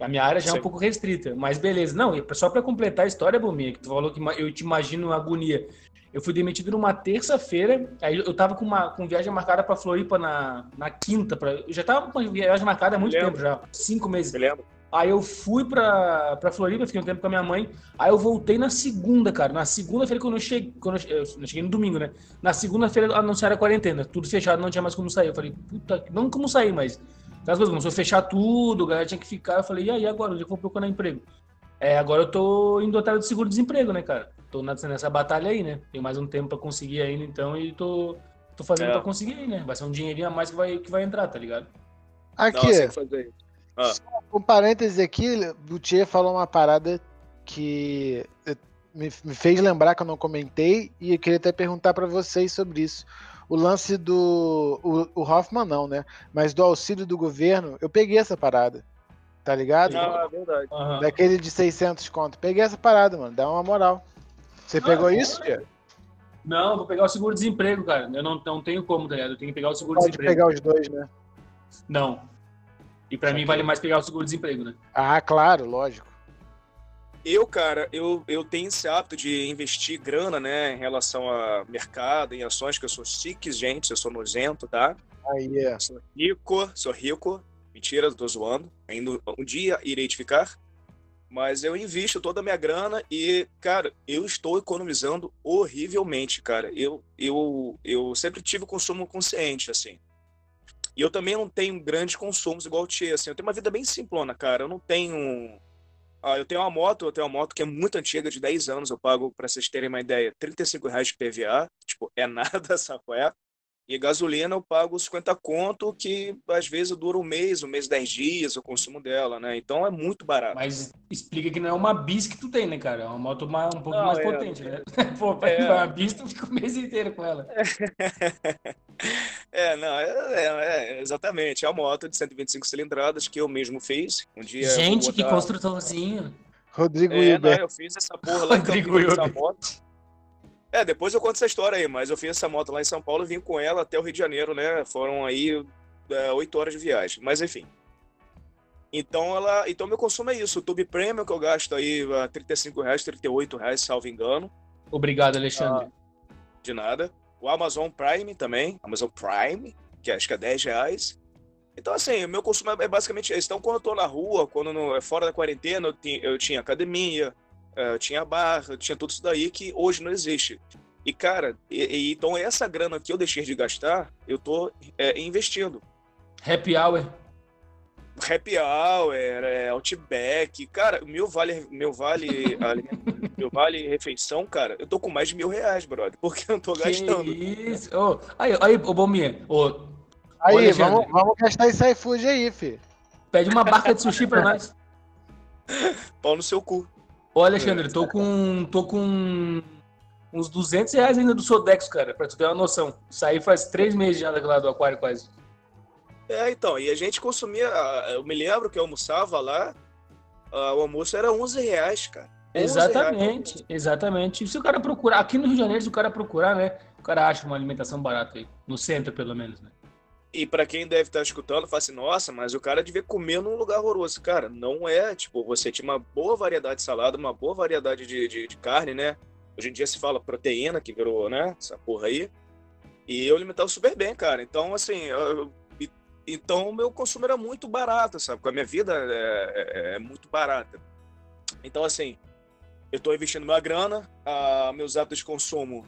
A minha área já Sim. é um pouco restrita. Mas beleza. Não, só para completar a história, Bominha, que tu falou que eu te imagino uma agonia. Eu fui demitido numa terça-feira, aí eu tava com uma com viagem marcada para Floripa na, na quinta. Pra, eu já tava com viagem marcada há muito tempo já, cinco meses. Eu lembro. Aí eu fui pra, pra Floripa, fiquei um tempo com a minha mãe. Aí eu voltei na segunda, cara. Na segunda-feira, quando eu cheguei. Quando eu, eu cheguei no domingo, né? Na segunda-feira anunciaram a quarentena. Tudo fechado, não tinha mais como sair. Eu falei, puta, não como sair, mas. As coisas começou a fechar tudo, a galera tinha que ficar. Eu falei, e aí agora? Onde eu vou procurar emprego? É, agora eu tô indo atrás do seguro-desemprego, né, cara? Tô nessa batalha aí, né? Tem mais um tempo pra conseguir ainda, então, e tô, tô fazendo é. pra conseguir aí, né? Vai ser um dinheirinho a mais que vai, que vai entrar, tá ligado? Aqui. Nossa, ah. Um parênteses aqui, o Tia falou uma parada que me, me, fez lembrar que eu não comentei e eu queria até perguntar para vocês sobre isso. O lance do. O, o, Hoffman não, né? Mas do auxílio do governo, eu peguei essa parada. Tá ligado? Ah, é verdade. Uhum. Daquele de 600 conto. Peguei essa parada, mano. Dá uma moral. Você pegou isso, Tia? Não, vou pegar o seguro-desemprego, cara. Eu não, não tenho como, tá ligado? Eu tenho que pegar o seguro-desemprego. Pode pegar os dois, né? Não. E para mim vale mais pegar o seguro-desemprego, né? Ah, claro, lógico. Eu, cara, eu, eu tenho esse hábito de investir grana, né, em relação a mercado, em ações, que eu sou chique, gente, eu sou nojento, tá? Aí é. Sou rico, sou rico. Mentira, tô zoando. Ainda um dia irei te ficar. Mas eu invisto toda a minha grana e, cara, eu estou economizando horrivelmente, cara. Eu, eu, eu sempre tive consumo consciente, assim. E eu também não tenho grandes consumos igual o Tia, assim. Eu tenho uma vida bem simplona, cara. Eu não tenho... Ah, eu tenho uma moto, eu tenho uma moto que é muito antiga, de 10 anos. Eu pago, para vocês terem uma ideia, 35 reais de PVA. Tipo, é nada, sabe qual é? E gasolina eu pago 50 conto, que às vezes dura um mês, um mês, 10 dias o consumo dela, né? Então é muito barato. Mas explica que não é uma bis que tu tem, né, cara? É uma moto mais, um pouco não, mais é, potente, né? Pô, é... uma bis tu fica o mês inteiro com ela. é, não, é, é, é, exatamente. É uma moto de 125 cilindradas que eu mesmo fiz. Um dia Gente, botar... que construtorzinho. Rodrigo é, não, eu fiz essa porra lá Rodrigo em essa moto. É, depois eu conto essa história aí, mas eu fiz essa moto lá em São Paulo e vim com ela até o Rio de Janeiro, né? Foram aí é, oito é, horas de viagem, mas enfim. Então, ela, então meu consumo é isso. O Tube Premium que eu gasto aí 35 reais, 38 reais, salvo engano. Obrigado, Alexandre. Ah, de nada. O Amazon Prime também, Amazon Prime, que acho que é 10 reais. Então, assim, o meu consumo é basicamente esse. Então, quando eu tô na rua, quando no, é fora da quarentena, eu tinha, eu tinha academia, uh, tinha barra, tinha tudo isso daí que hoje não existe. E, cara, e, e, então essa grana que eu deixei de gastar, eu tô é, investindo. Happy Hour. Happy Hour, é, Outback, cara, meu vale, meu vale, meu vale refeição, cara, eu tô com mais de mil reais, brother, porque eu tô gastando. Que isso? Oh, aí, aí, ô Bominha, oh, aí, vamos, vamos gastar esse iFood aí, fi. Pede uma barca de sushi pra nós. Pau no seu cu. Ô, Alexandre, tô com, tô com uns 200 reais ainda do Sodex, cara, pra tu ter uma noção. Saí faz três meses já lá do aquário quase. É, então, e a gente consumia, eu me lembro que eu almoçava lá, o almoço era 11 reais, cara. 11 Exatamente, reais. exatamente. Se o cara procurar, aqui no Rio de Janeiro, se o cara procurar, né, o cara acha uma alimentação barata aí, no centro pelo menos, né. E para quem deve estar escutando, fala assim, nossa, mas o cara devia comer num lugar horroroso. Cara, não é. Tipo, você tinha uma boa variedade de salada, uma boa variedade de, de, de carne, né? Hoje em dia se fala proteína, que virou, né? Essa porra aí. E eu alimentava super bem, cara. Então, assim, eu, então o meu consumo era muito barato, sabe? Porque a minha vida é, é, é muito barata. Então, assim, eu estou investindo minha grana, a, meus hábitos de consumo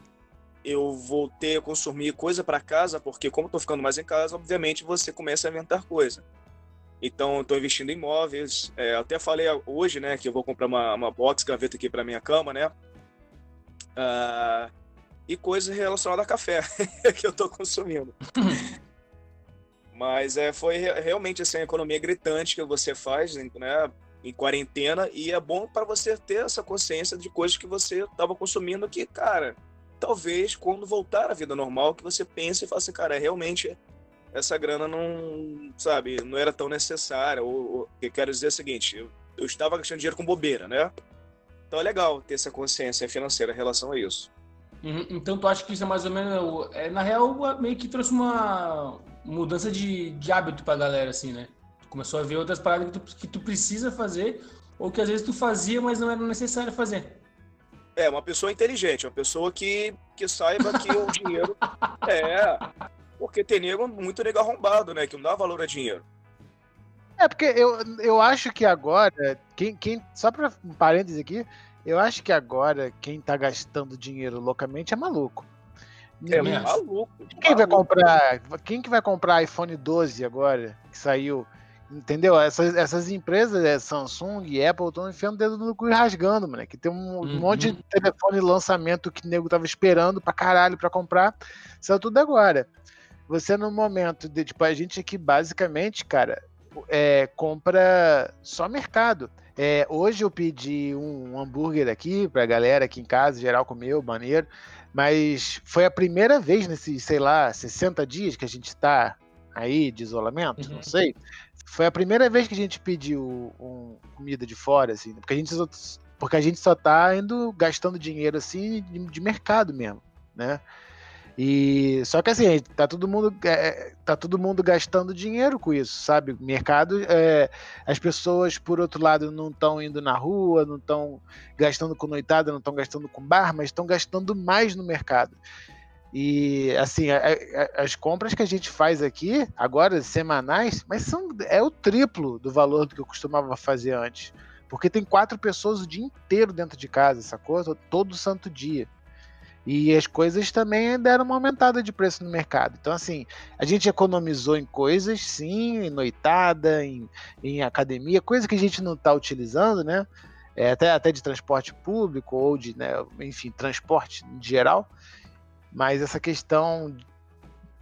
eu voltei a consumir coisa para casa, porque como estou ficando mais em casa, obviamente você começa a inventar coisa. Então, estou investindo em imóveis. É, até falei hoje, né, que eu vou comprar uma, uma box gaveta aqui para minha cama, né? Uh, e coisas relacionadas a café que eu estou consumindo. Mas é, foi realmente assim, a economia gritante que você faz, né? Em quarentena, e é bom para você ter essa consciência de coisas que você estava consumindo que, cara, talvez quando voltar à vida normal que você pense e faça, assim, cara, realmente essa grana não, sabe, não era tão necessária. Ou, ou eu quero dizer o seguinte, eu, eu estava gastando dinheiro com bobeira, né? Então é legal ter essa consciência financeira em relação a isso. Uhum. Então tu acha que isso é mais ou menos, é, na real, meio que trouxe uma mudança de, de hábito pra galera, assim, né? Tu começou a ver outras paradas que tu, que tu precisa fazer ou que às vezes tu fazia, mas não era necessário fazer. É, uma pessoa inteligente, uma pessoa que, que saiba que o dinheiro. É. Porque tem nego, muito nego arrombado, né? Que não dá valor a dinheiro. É, porque eu, eu acho que agora, quem, quem, só para um parênteses aqui, eu acho que agora quem tá gastando dinheiro loucamente é maluco. É Ninguém, é maluco. Quem maluco. vai comprar, quem que vai comprar iPhone 12 agora, que saiu Entendeu? Essas, essas empresas, é, Samsung e Apple, estão enfiando o dedo no cu e rasgando, mano. Que tem um uhum. monte de telefone lançamento que o nego tava esperando pra caralho pra comprar. Saiu tudo agora. Você, no momento de, tipo, a gente aqui, basicamente, cara, é, compra só mercado. É, hoje eu pedi um hambúrguer aqui pra galera aqui em casa, geral comeu, maneiro. Mas foi a primeira vez nesses, sei lá, 60 dias que a gente tá aí de isolamento, uhum. não sei. Foi a primeira vez que a gente pediu um, comida de fora, assim, porque a gente só, porque a gente só tá indo gastando dinheiro assim de, de mercado mesmo, né? E só que assim, tá todo mundo é, tá todo mundo gastando dinheiro com isso, sabe? Mercado, é, as pessoas por outro lado não estão indo na rua, não estão gastando com noitada, não estão gastando com bar, mas estão gastando mais no mercado. E assim, a, a, as compras que a gente faz aqui, agora semanais, mas são é o triplo do valor do que eu costumava fazer antes. Porque tem quatro pessoas o dia inteiro dentro de casa, sacou? Todo santo dia. E as coisas também deram uma aumentada de preço no mercado. Então, assim, a gente economizou em coisas, sim, em noitada, em, em academia, coisa que a gente não está utilizando, né? É, até, até de transporte público ou de, né, enfim, transporte em geral. Mas essa questão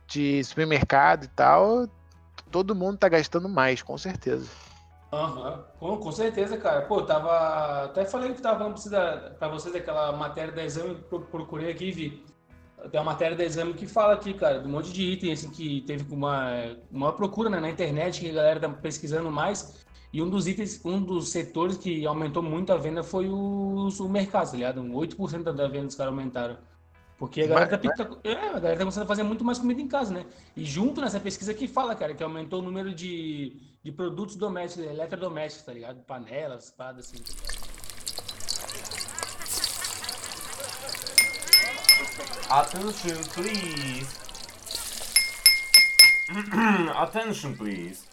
de supermercado e tal, todo mundo tá gastando mais, com certeza. Aham, uhum. com certeza, cara. Pô, tava. Até falei que tava falando pra vocês daquela matéria da exame, procurei aqui e vi. Tem uma matéria da exame que fala aqui, cara, de um monte de item assim, que teve uma, uma procura né, na internet, que a galera tá pesquisando mais. E um dos itens, um dos setores que aumentou muito a venda foi o, o mercado, tá ligado? Um 8% da venda os caras aumentaram. Porque a galera, tá, tá, é, a galera tá começando a fazer muito mais comida em casa, né? E junto nessa pesquisa que fala, cara, que aumentou o número de, de produtos domésticos, eletrodomésticos, tá ligado? Panelas, espadas, assim. Attention, please. Attention, please.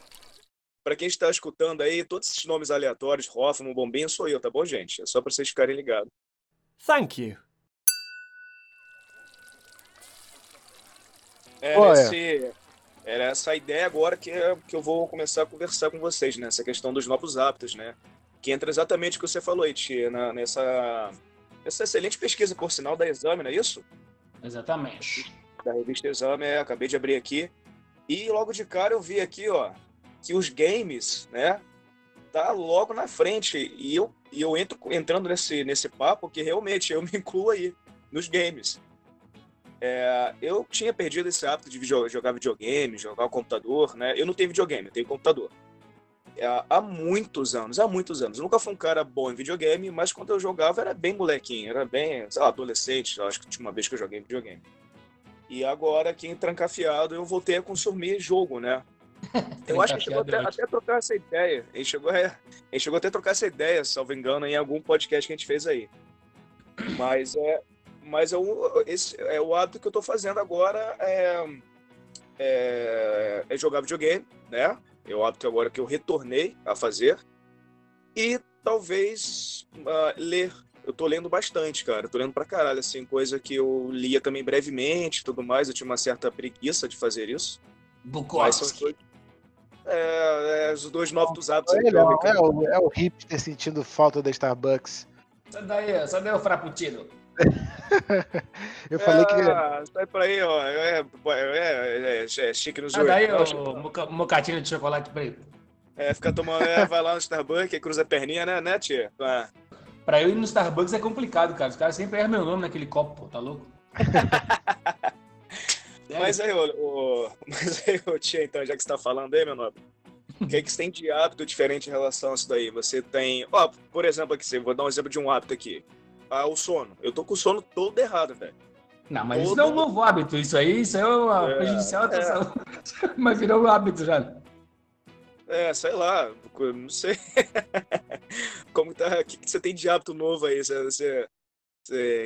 Para quem está escutando aí, todos esses nomes aleatórios, Hoffman, Bombinho, sou eu, tá bom, gente? É só para vocês ficarem ligados. Thank you. Era, esse, era essa ideia agora que, que eu vou começar a conversar com vocês, né? Essa questão dos novos hábitos, né? Que entra exatamente o que você falou aí, Tia, na, nessa, essa excelente pesquisa, por sinal, da Exame, não é isso? Exatamente. Da revista Exame, é, acabei de abrir aqui. E logo de cara eu vi aqui, ó, que os games, né, tá logo na frente. E eu, e eu entro entrando nesse, nesse papo que realmente eu me incluo aí, nos games. É, eu tinha perdido esse hábito de video, jogar videogame, jogar o computador, né? Eu não tenho videogame, eu tenho computador. É, há muitos anos, há muitos anos. Eu nunca fui um cara bom em videogame, mas quando eu jogava era bem molequinho, era bem, sei lá, adolescente. Acho que tinha uma vez que eu joguei videogame. E agora, aqui em Trancafiado, eu voltei a consumir jogo, né? Eu acho que chegou até, até a trocar essa ideia. A gente, chegou a, chegou até a trocar essa ideia, salvo engano, em algum podcast que a gente fez aí. Mas é, mas é o, esse é o hábito que eu estou fazendo agora é, é, é, jogar videogame, né? É o hábito agora que eu retornei a fazer. E talvez uh, ler. Eu tô lendo bastante, cara. Eu tô lendo pra caralho, assim, coisa que eu lia também brevemente tudo mais. Eu tinha uma certa preguiça de fazer isso. Bukowski. É, é, os dois novos hábitos. É, é, o, é o hipster sentindo falta da Starbucks. Sai daí, sai daí o frappuccino. eu falei que. Ah, sai pra aí, ó. É, é, é, é chique nos olhos. Sai daí, mocatino de chocolate preto. É, fica tomando. É, vai lá no Starbucks, cruza a perninha, né, né, tia? Ah. Pra eu ir no Starbucks é complicado, cara. Os caras sempre erram meu nome naquele copo, pô, tá louco? Mas aí, o, o, mas aí, o tia, então, já que você tá falando aí, meu nobre, o que, é que você tem de hábito diferente em relação a isso daí? Você tem. Ó, por exemplo, aqui, vou dar um exemplo de um hábito aqui. Ah, o sono. Eu tô com o sono todo errado, velho. Não, mas todo... isso não é um novo hábito. Isso aí, isso é uma é, prejudicial é. Mas virou um hábito já. É, sei lá, não sei. Como tá. O que, que você tem de hábito novo aí? Você, você,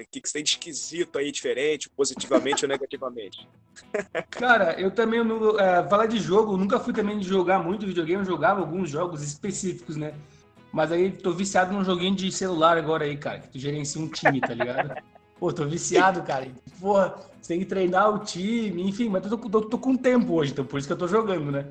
o que, que você tem de esquisito aí, diferente, positivamente ou negativamente? Cara, eu também, não, é, falar de jogo, nunca fui também de jogar muito videogame, eu jogava alguns jogos específicos, né? Mas aí tô viciado num joguinho de celular agora aí, cara, que tu gerencia um time, tá ligado? Pô, tô viciado, cara. Porra, você tem que treinar o time, enfim, mas eu tô, tô, tô, com tempo hoje, então por isso que eu tô jogando, né?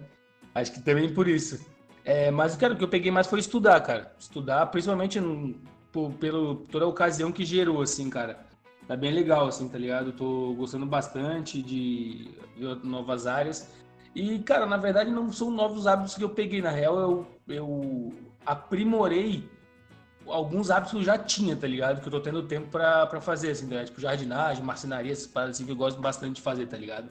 Acho que também por isso. É, mas cara, o que eu peguei mais foi estudar, cara. Estudar, principalmente no, por, pelo, toda a ocasião que gerou, assim, cara. Tá bem legal, assim, tá ligado? tô gostando bastante de ver novas áreas. E, cara, na verdade não são novos hábitos que eu peguei, na real, eu, eu aprimorei alguns hábitos que eu já tinha, tá ligado? Que eu tô tendo tempo pra, pra fazer, assim, tá Tipo, jardinagem, marcenaria, essas paradas assim que eu gosto bastante de fazer, tá ligado?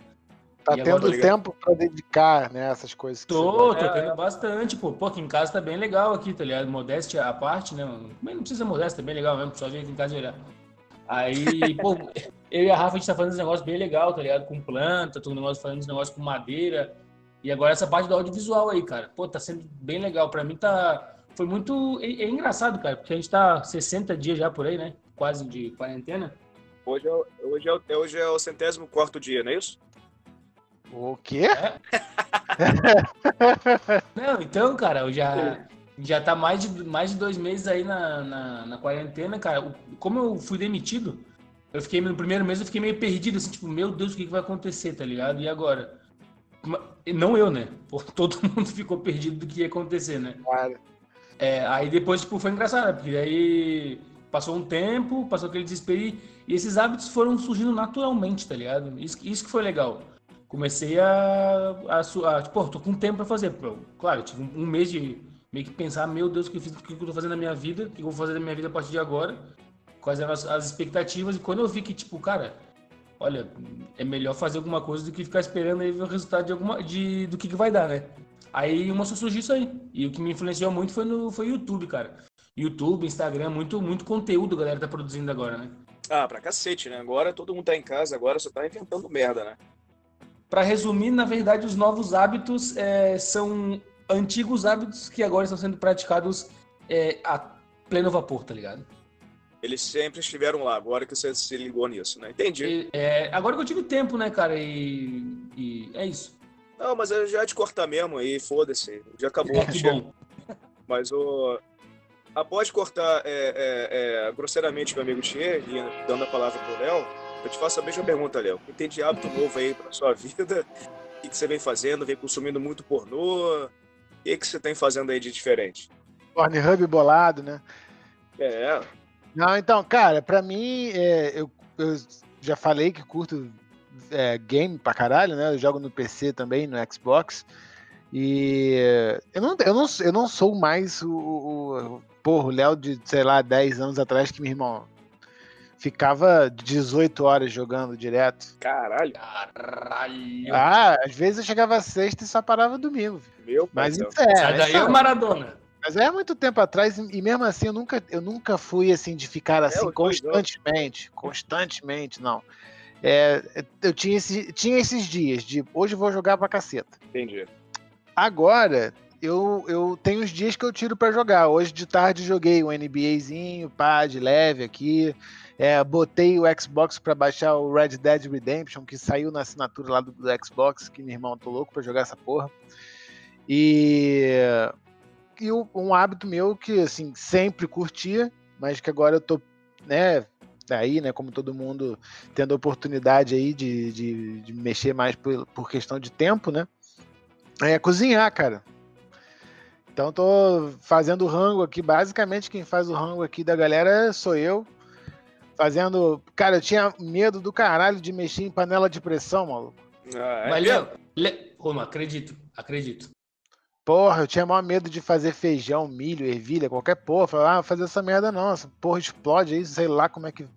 Tá e tendo agora, tempo pra dedicar, né, essas coisas. tô, tô tendo bastante, pô. Pô, aqui em casa tá bem legal aqui, tá ligado? Modéstia à parte, né? Mas não precisa modéstia, tá bem legal mesmo, só vir aqui em casa e olhar. Aí, pô, eu e a Rafa, a gente tá fazendo esse negócio bem legal, tá ligado? Com planta, todo negócio, fazendo esse negócio com madeira. E agora essa parte do audiovisual aí, cara. Pô, tá sendo bem legal. Pra mim tá foi muito. É, é, engraçado, cara, porque a gente tá 60 dias já por aí, né? Quase de quarentena. Hoje é, hoje é, hoje é o centésimo quarto dia, não é isso? O quê? É. não, então, cara, eu já, já tá mais de, mais de dois meses aí na, na, na quarentena, cara. Como eu fui demitido, eu fiquei no primeiro mês eu fiquei meio perdido, assim, tipo, meu Deus, o que, que vai acontecer, tá ligado? E agora? Não eu, né? Todo mundo ficou perdido do que ia acontecer, né? Claro. É, aí depois, tipo, foi engraçado, porque aí passou um tempo, passou aquele desespero e, esses hábitos foram surgindo naturalmente, tá ligado? Isso, isso que foi legal. Comecei a, a, a tipo, tô com tempo pra fazer. Claro, eu tive um, um, mês de meio que pensar, meu Deus, o que eu, fiz, o que eu tô fazendo na minha vida, o que eu vou fazer na minha vida a partir de agora, quais eram as, as expectativas, e quando eu vi que, tipo, cara, olha, é melhor fazer alguma coisa do que ficar esperando aí ver o resultado de alguma, de, do que, que vai dar, né? Aí começou a surgir isso aí. E o que me influenciou muito foi no foi YouTube, cara. YouTube, Instagram, muito, muito conteúdo a galera tá produzindo agora, né? Ah, pra cacete, né? Agora todo mundo tá em casa, agora só tá inventando merda, né? Para resumir, na verdade, os novos hábitos é, são antigos hábitos que agora estão sendo praticados é, a pleno vapor, tá ligado? Eles sempre estiveram lá, agora que você se ligou nisso, né? Entendi. E, é, agora que eu tive tempo, né, cara? E, e é isso. Não, mas eu já ia te cortar mesmo aí, foda-se. Já acabou. É, que bom. Mas o. Após cortar é, é, é, grosseiramente meu amigo Thier, e dando a palavra pro Léo, eu te faço a mesma pergunta, Léo. O que tem de hábito novo aí pra sua vida? O que, você vem fazendo? Vem consumindo muito pornô? O que, que você tem fazendo aí de diferente? Pornhub bolado, né? É. Não, então, cara, pra mim, é, eu, eu já falei que curto é, game pra caralho, né? Eu jogo no PC também, no Xbox. E eu não, eu não, eu não sou mais o, o, porra, o Léo de, sei lá, 10 anos atrás que meu irmão ficava 18 horas jogando direto. Caralho. Caralho. Ah, às vezes eu chegava sexta e só parava domingo. Meu pai Mas do isso é. Sai daí isso é o Maradona. Mas é muito tempo atrás, e mesmo assim eu nunca, eu nunca fui assim de ficar assim os dois constantemente. Constantemente, não. É, eu tinha, esse, tinha esses dias de hoje vou jogar pra caceta. Entendi. Agora, eu, eu tenho os dias que eu tiro pra jogar. Hoje de tarde joguei um NBAzinho, pá, de leve aqui. É, botei o Xbox pra baixar o Red Dead Redemption, que saiu na assinatura lá do, do Xbox, que meu irmão tô louco pra jogar essa porra. E, e um hábito meu que assim sempre curtia, mas que agora eu tô, né, aí, né, como todo mundo tendo a oportunidade aí de, de, de mexer mais por, por questão de tempo, né? É cozinhar, cara. Então tô fazendo rango aqui. Basicamente quem faz o rango aqui da galera sou eu. Fazendo. Cara, eu tinha medo do caralho de mexer em panela de pressão, maluco. Ah, é? Léo, Le... Ô, mano, acredito, acredito. Porra, eu tinha maior medo de fazer feijão, milho, ervilha, qualquer porra. Falei, ah, vou fazer essa merda não. Essa porra explode aí, sei lá como é que.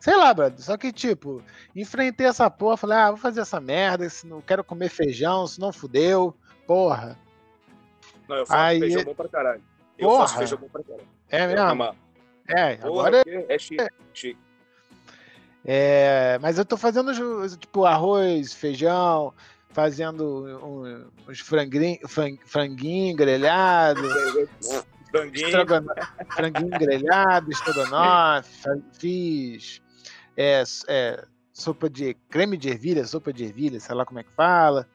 Sei lá, brother. Só que, tipo, enfrentei essa porra, falei, ah, vou fazer essa merda, se não quero comer feijão, se não fudeu. Porra. Não, eu faço Aí- feijão bom pra caralho. Eu Porra. faço feijão bom pra caralho. É mesmo? É, Porra, agora é chique. chique. É, mas eu tô fazendo tipo arroz, feijão, fazendo um- uns franguinhos franguinho grelhado, Franguinho. franguinho grelhado, estrogonofe, fiz é, é, sopa de creme de ervilha, sopa de ervilha, sei lá como é que fala.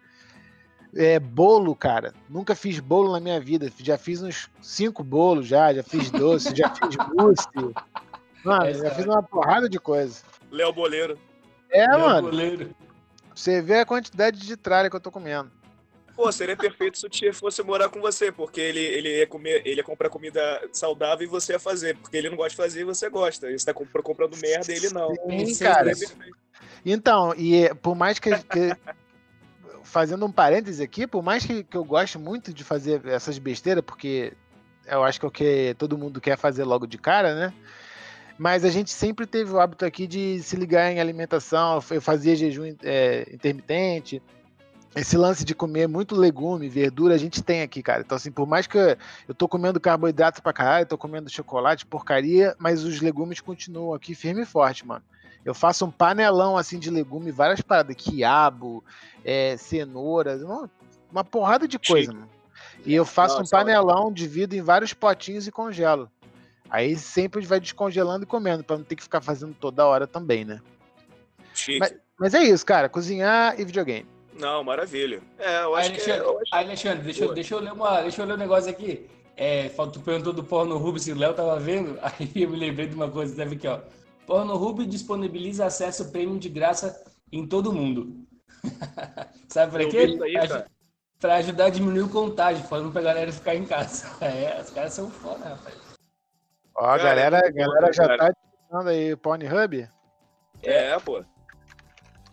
É, bolo, cara. Nunca fiz bolo na minha vida. Já fiz uns cinco bolos já, já fiz doce, já fiz mousse. Mano, já fiz uma porrada de coisa. Léo Boleiro. É, mano. goleiro. Você vê a quantidade de tralha que eu tô comendo. Pô, seria perfeito se o Tia fosse morar com você, porque ele, ele, ia comer, ele ia comprar comida saudável e você ia fazer, porque ele não gosta de fazer e você gosta. Você tá compra- comprando merda e ele não. Sim, Pensei cara. Então, e por mais que, que- fazendo um parêntese aqui, por mais que, que eu goste muito de fazer essas besteiras, porque eu acho que é o que todo mundo quer fazer logo de cara, né? Mas a gente sempre teve o hábito aqui de se ligar em alimentação, eu fazia jejum é, intermitente. Esse lance de comer muito legume, verdura, a gente tem aqui, cara. Então, assim, por mais que eu, tô comendo carboidrato pra caralho, tô comendo chocolate, porcaria, mas os legumes continuam aqui firme e forte, mano. Eu faço um panelão assim de legume, várias paradas, quiabo, é, cenoura, uma, uma porrada de coisa, Chique. mano. E eu faço um Nossa, panelão, divido em vários potinhos e congelo. Aí sempre vai descongelando e comendo, pra não ter que ficar fazendo toda hora também, né? Chique. Mas- Mas é isso, cara, cozinhar e videogame. Não, maravilha. É, eu Aí, acho que. Alexandre, eu acho- aí, Alexandre, deixa, eu- deixa, eu ler uma, deixa eu ler um negócio aqui. É, tu perguntou do Porno Ruby se o Léo tava vendo. Aí eu me lembrei de uma coisa, deve aqui, ó. Porno Ruby disponibiliza acesso premium de graça em todo mundo. Sabe pra Eu quê? aí, Pra, pra ajudar a diminuir o contágio, falando pra galera ficar em casa. É, os caras são foda, rapaz. Ó, a galera, é a galera já cara? tá ditando aí Pornhub. É, pô.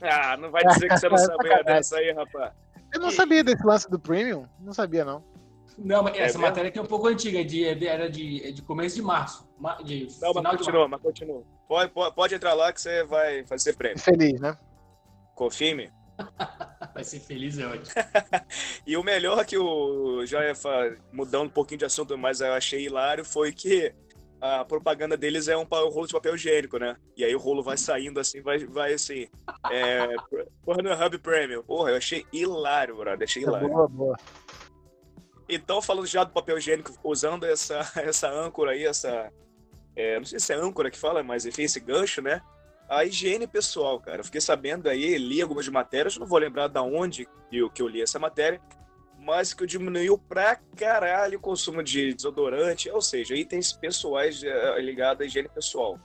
Ah, não vai dizer que você não sabia dessa aí, rapaz. Eu não sabia desse lance do premium, não sabia não. Não, mas É essa mesmo? matéria aqui é um pouco antiga, é de, é de- era de, é de começo de março. Ma- De Não, final mas de continua, mas continua. Pode, pode, pode entrar lá que você vai fazer prêmio. Feliz, né? Confirme. Vai ser feliz, é ótimo. E o melhor que o já ia fa- mudando um pouquinho de assunto, mas eu achei hilário, foi que a propaganda deles é um um rolo de papel higiênico, né? E aí o rolo vai saindo assim, vai, vai assim. É, Pornhub Premium. Porra, eu achei hilário, brother. Achei hilário. Boa, boa. Então, falando já do papel higiênico, usando essa, essa âncora aí, essa. é, não sei se é âncora que fala, mas enfim, esse gancho, né? A higiene pessoal, cara. Eu fiquei sabendo aí, li algumas matérias, não vou lembrar da onde eu, que eu li essa matéria, mas que diminuiu pra caralho o consumo de desodorante, ou seja, itens pessoais eh, ligados à higiene pessoal.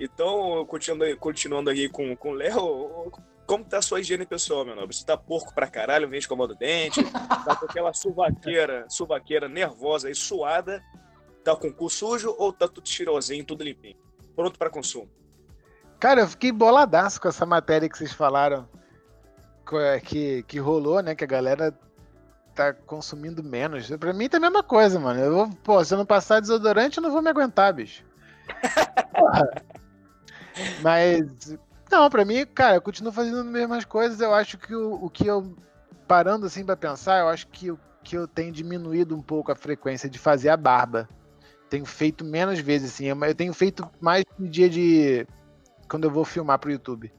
Então, continuando, continuando aí com, com o Léo, como tá a sua higiene pessoal, meu nobre? Você tá porco pra caralho, vem escovando o dente, tá com aquela suvaqueira, suvaqueira nervosa e suada, tá com o cu sujo ou tá tudo cheirosinho, tudo limpinho? Pronto para consumo. Cara, eu fiquei boladaço com essa matéria que vocês falaram é, que, que rolou, né? Que a galera tá consumindo menos. Pra mim tá a mesma coisa, mano. Eu vou, pô, se eu não passar desodorante, eu não vou me aguentar, bicho. Mas, não, pra mim, cara, eu continuo fazendo as mesmas coisas. Eu acho que o, o que eu, parando assim pra pensar, eu acho que o que eu tenho diminuído um pouco a frequência de fazer a barba. Tenho feito menos vezes, assim. Eu tenho feito mais no dia de. quando eu vou filmar pro YouTube.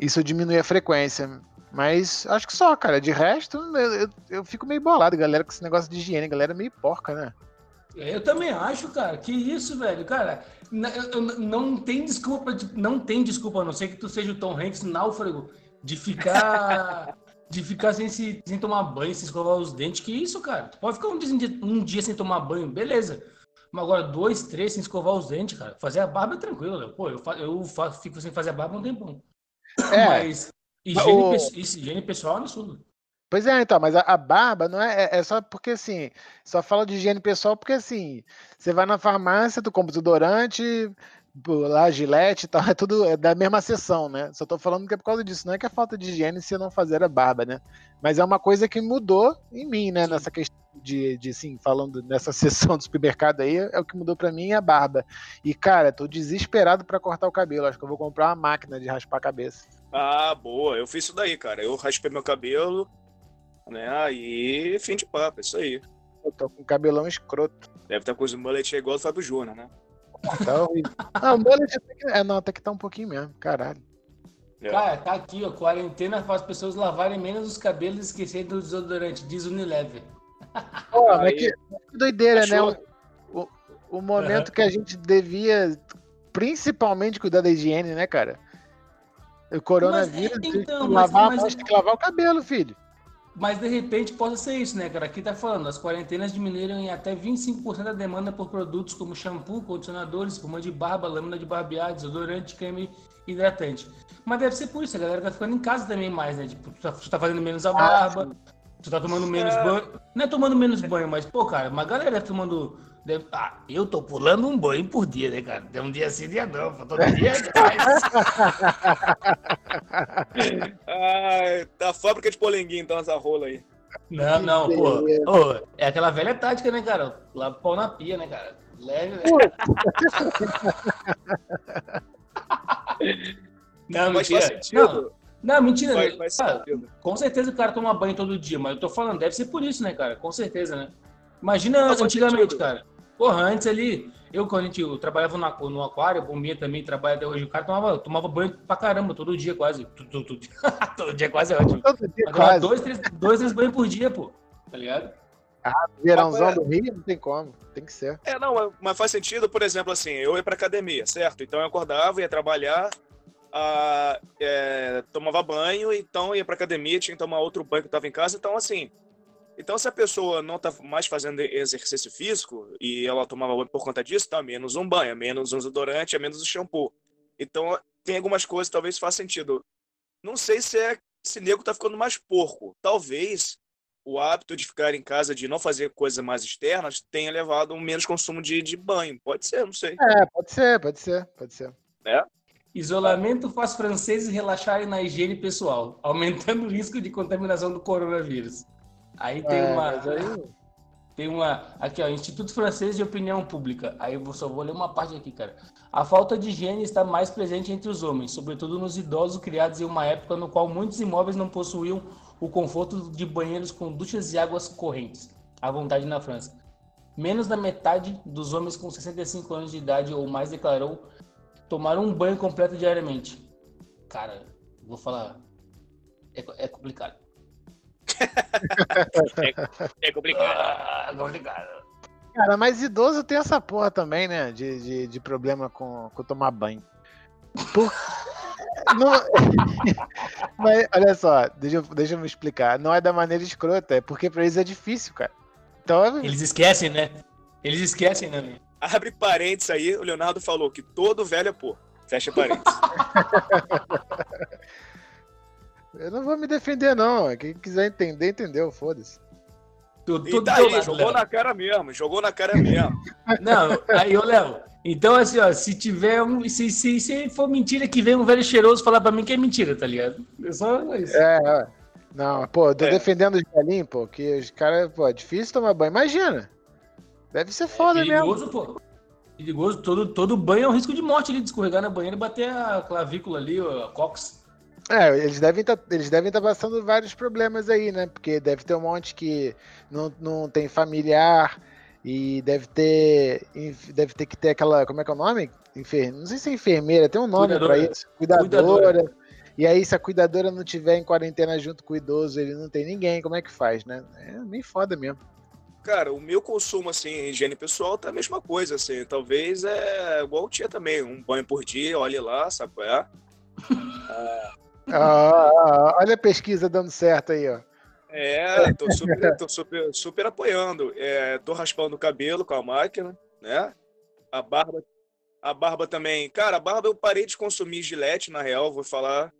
Isso diminui a frequência. Mas acho que só, cara. De resto, eu, eu, eu, fico meio bolado, galera, com esse negócio de higiene. Galera é meio porca, né? Eu também acho, cara. Que isso, velho. Cara, não, tem desculpa, de, não tem desculpa, a não ser que tu seja o Tom Hanks náufrago, de ficar de ficar sem, se, sem tomar banho, sem escovar os dentes. Que isso, cara? Tu pode ficar um dia, um dia sem tomar banho, beleza. Mas agora dois, três sem escovar os dentes, cara. Fazer a barba é tranquilo. Né? Pô, eu, eu faço, fico sem fazer a barba um tempão. É, Mas higiene, o... higiene pessoal é absurdo. Pois é, então, mas a, a barba não é, é, é, só porque assim, só fala de higiene pessoal porque assim, você vai na farmácia, tu compra desodorante, lá gilete e tal, é tudo é da mesma sessão, né? Só tô falando que é por causa disso, não é que é falta de higiene se não fazer a barba, né? Mas é uma coisa que mudou em mim, né? Nessa questão de, de assim, falando nessa sessão do supermercado aí, é o que mudou para mim é a barba. E, cara, tô desesperado para cortar o cabelo, acho que eu vou comprar uma máquina de raspar a cabeça. Ah, boa, eu fiz isso daí, cara. Eu raspei meu cabelo, né? Aí, fim de papo, é isso aí. Eu tô com cabelão escroto. Deve estar com os mullet igual o Fábio Júnior, né? Tá horrível. Ah, o mullet até que... É, não, até que tá um pouquinho mesmo, caralho. É. Cara, tá aqui, ó. Quarentena faz as pessoas lavarem menos os cabelos e esquecerem do desodorante. Diz Unilever. Pô, mas que, que doideira, né? Achou... né? O, o, o momento uhum. que a gente devia principalmente cuidar da higiene, né, cara? O coronavírus, mas, então, lavar, mas, mas... tem que lavar o cabelo, filho. Mas de repente possa ser isso, né, cara? Aqui tá falando, as quarentenas diminuíram em até 25% da demanda por produtos como shampoo, condicionadores, espuma de barba, lâmina de barbear, desodorante, creme hidratante. Mas deve ser por isso, a galera tá ficando em casa também mais, né? Tipo, tu tá, tu tá fazendo menos a ah, barba, tu tá tomando menos é... banho. Não é tomando menos banho, mas, pô, cara, uma galera tá tomando. Ah, eu tô pulando um banho por dia, né, cara? Tem um dia assim, dia não, todo dia ah, tá fábrica de polenguinho, então, essa rola aí. Não, não, pô. pô. É aquela velha tática, né, cara? Lá pau na pia, né, cara? Leve, né? não, mas mentira. Faz sentido. Não, não mentira. Faz, faz cara, com certeza o cara toma banho todo dia, mas eu tô falando, deve ser por isso, né, cara? Com certeza, né? Imagina antigamente, sentido. cara. Porra, antes ali, eu quando a gente eu trabalhava no, no aquário, a bombinha também trabalha até hoje, o cara tomava, tomava banho pra caramba, todo dia quase. Todo, todo, todo dia quase é ótimo. Todo dia quase. Dois três, dois, três banhos por dia, pô. Tá ligado? Ah, verãozão é... do Rio não tem como, tem que ser. É, não, mas faz sentido, por exemplo, assim, eu ia pra academia, certo? Então eu acordava, ia trabalhar, ah, é, tomava banho, então ia pra academia, tinha que tomar outro banho que eu tava em casa, então assim, então, se a pessoa não está mais fazendo exercício físico e ela tomava banho por conta disso, tá menos um banho, menos um desodorante, menos um shampoo. Então, tem algumas coisas talvez faça sentido. Não sei se é se nego tá ficando mais porco. Talvez o hábito de ficar em casa, de não fazer coisas mais externas, tenha levado a um menos consumo de, de banho. Pode ser, não sei. É, pode ser, pode ser, pode ser. É? Isolamento faz franceses relaxarem na higiene pessoal, aumentando o risco de contaminação do coronavírus. Aí tem é, uma. Aí... Tem uma. Aqui, ó, Instituto Francês de Opinião Pública. Aí eu só vou ler uma parte aqui, cara. A falta de higiene está mais presente entre os homens, sobretudo nos idosos criados em uma época no qual muitos imóveis não possuíam o conforto de banheiros com duchas e águas correntes, à vontade na França. Menos da metade dos homens com 65 anos de idade ou mais declarou tomar um banho completo diariamente. Cara, vou falar. É, é complicado é, é complicado. Ah, é complicado. Cara, mas idoso tem essa porra também, né? De, de, de problema com, com tomar banho. Por... Não... mas, olha só, deixa eu, deixa eu me explicar. Não é da maneira escrota, é porque pra eles é difícil, cara. Então, eles esquecem, né? Eles esquecem, né? Abre parênteses aí, o Leonardo falou que todo velho é porra. Fecha parênteses. Eu não vou me defender, não. Quem quiser entender, entendeu. Foda-se. Tudo, tudo e daí, jogou Léo. na cara mesmo, jogou na cara mesmo. Não, aí, ô Léo, então assim, ó, se tiver um. Se, se, se for mentira que vem um velho cheiroso falar pra mim que é mentira, tá ligado? É só isso. É, é. Não, pô, eu tô É. defendendo os velhinhos, pô, que os caras, pô, é difícil tomar banho. Imagina. Deve ser foda mesmo. Perigoso, pô. Perigoso, todo, todo banho é um risco de morte ali, de escorregar na banheira e bater a clavícula ali, a cox. É, eles devem tá, eles devem estar passando vários problemas aí, né? Porque deve ter um monte que não, não tem familiar e deve ter deve ter que ter aquela, como é que é o nome? Enfer... Não sei se é enfermeira, tem um nome pra Cuidadora. isso, cuidadora. Cuidadora. E aí se a cuidadora não tiver em quarentena junto com o idoso, ele não tem ninguém, como é que faz, né? É bem foda mesmo. Cara, o meu consumo, assim, em higiene pessoal tá a mesma coisa, assim. Talvez é igual o tia também. Um banho por dia, olhe lá, sabe qual é? Ah, olha a pesquisa dando certo aí, ó. É, tô super, tô super, super apoiando. É, tô raspando o cabelo com a máquina, né? A barba, a barba também. Cara, a barba eu parei de consumir gilete, na real, vou falar.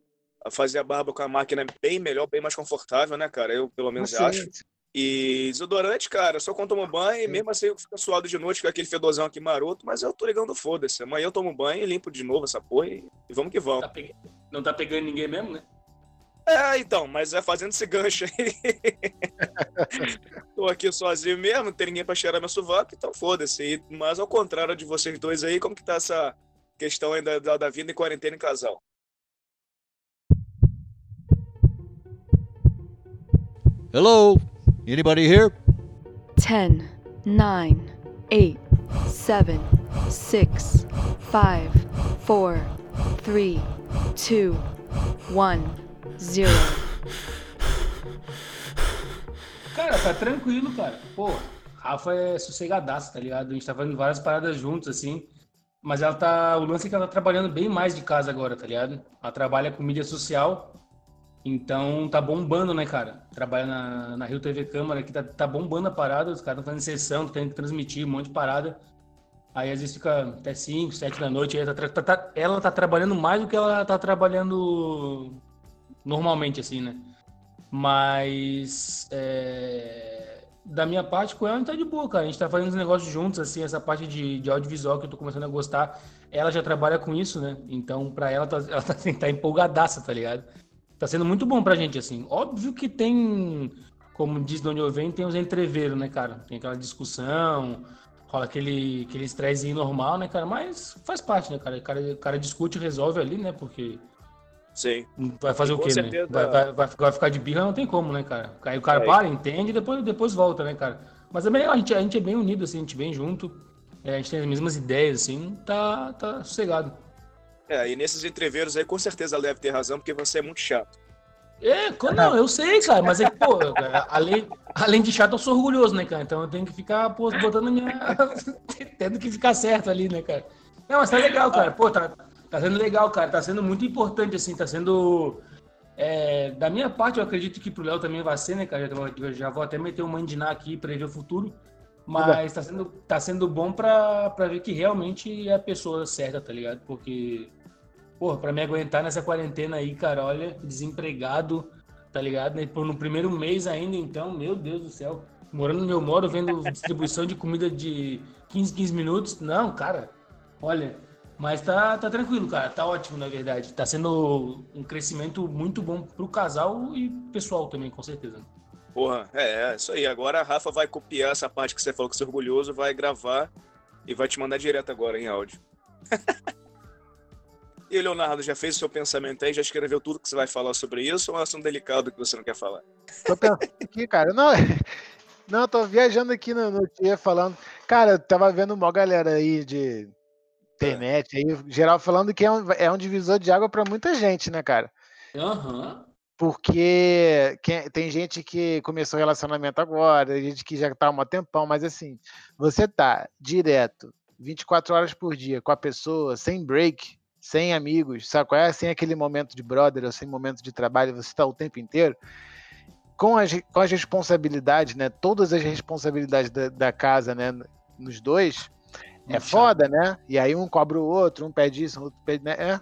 Fazer a barba com a máquina é bem melhor, bem mais confortável, né, cara? Eu, pelo menos, acho. E desodorante, cara, só quando tomo banho, e mesmo assim eu fico suado de noite, com aquele fedozão aqui maroto, mas eu tô ligando foda-se. Amanhã eu tomo banho e limpo de novo essa porra e, e vamos que vamos. Tá pegando- não tá pegando ninguém mesmo, né? É, então, mas é fazendo esse gancho aí. Tô aqui sozinho mesmo, não tem ninguém pra cheirar meu sovaco, então foda-se. Mas ao contrário de vocês dois aí, como que tá essa questão ainda da, da vida em quarentena em casal? Hello? Anybody here? 10, 9, 8, 7, 6, 5, 4, 3, 2, 1, 0. Cara, tá tranquilo, cara. Pô, Rafa é sossegadaço, tá ligado? A gente tá fazendo várias paradas juntos, assim. Mas ela tá. O lance é que ela tá trabalhando bem mais de casa agora, tá ligado? Ela trabalha com mídia social. Então tá bombando, né, cara? Trabalha na, na Rio TV Câmara aqui, tá, tá bombando a parada, os caras estão fazendo sessão, tendo que transmitir um monte de parada. Aí às vezes fica até 5, 7 da noite. Ela, tá, tá- tá- ela tá trabalhando mais do que ela tá trabalhando normalmente, assim, né? Mas é, da minha parte, com ela, a gente tá de boa, cara. A gente tá fazendo os negócios juntos, assim, essa parte de, de audiovisual que eu tô começando a gostar. Ela já trabalha com isso, né? Então, pra ela, tá, ela tá, tá empolgadaça, tá ligado? Tá sendo muito bom pra gente, assim. Óbvio que tem, como diz de onde eu venho, tem os entreveiros, né, cara? Tem aquela discussão, rola aquele, aquele estresse normal, né, cara? Mas faz parte, né, cara? O cara, o cara discute e resolve ali, né? Porque Sim. Vai fazer E o quê, certeza- né? Vai, vai, vai, vai ficar de birra, não tem como, né, cara? Aí o cara É. para, entende e depois, depois volta, né, cara? Mas é melhor, a gente, a gente é bem unido, assim, a gente vem junto, é, a gente tem as mesmas ideias, assim, tá, tá sossegado. É, e nesses entreveiros aí, com certeza deve ter razão, porque você é muito chato. É, não, eu sei, cara, mas é que, pô, além, além de chato, eu sou orgulhoso, né, cara? Então eu tenho que ficar, pô, botando minha. tendo que ficar certo ali, né, cara? Não, mas tá legal, cara. Pô, tá, tá sendo legal, cara. Tá sendo muito importante, assim, tá sendo. é, da minha parte, eu acredito que pro Léo também vai ser, né, cara? Eu já vou até meter um mandinar aqui pra ver o futuro. Mas tá sendo, tá sendo bom pra, pra ver que realmente é a pessoa certa, tá ligado? Porque, porra, pra me aguentar nessa quarentena aí, cara, olha, desempregado, tá ligado? Né? Pô, No primeiro mês ainda, então, meu Deus do céu. Morando no meu moro, vendo distribuição de comida de 15, 15 minutos. Não, cara, olha. Mas tá, tá tranquilo, cara. Tá ótimo, na verdade. Tá sendo um crescimento muito bom pro casal e pessoal também, com certeza. Porra, é, é isso aí. Agora a Rafa vai copiar essa parte que você falou que você é orgulhoso, vai gravar e vai te mandar direto agora em áudio. e Leonardo, já fez o seu pensamento aí? Já escreveu tudo que você vai falar sobre isso ou é um assunto delicado que você não quer falar? Tô pensando aqui, cara. Não, não, tô viajando aqui no, no dia falando. Cara, eu tava vendo uma galera aí de internet aí, geral falando que é um, é um divisor de água pra muita gente, né, cara? Aham. Porque quem- tem gente que começou o relacionamento agora, tem gente que já tá há um tempão, mas assim, você tá direto, 24 horas por dia com a pessoa, sem break, sem amigos, sabe qual é? Sem aquele momento de brother, ou sem momento de trabalho, você tá o tempo inteiro. Com as, com as responsabilidades, né? Todas as responsabilidades da, da casa, né? Nos dois, é Muito foda, né? E aí um cobra o outro, um pede isso, outro pede. Né? É,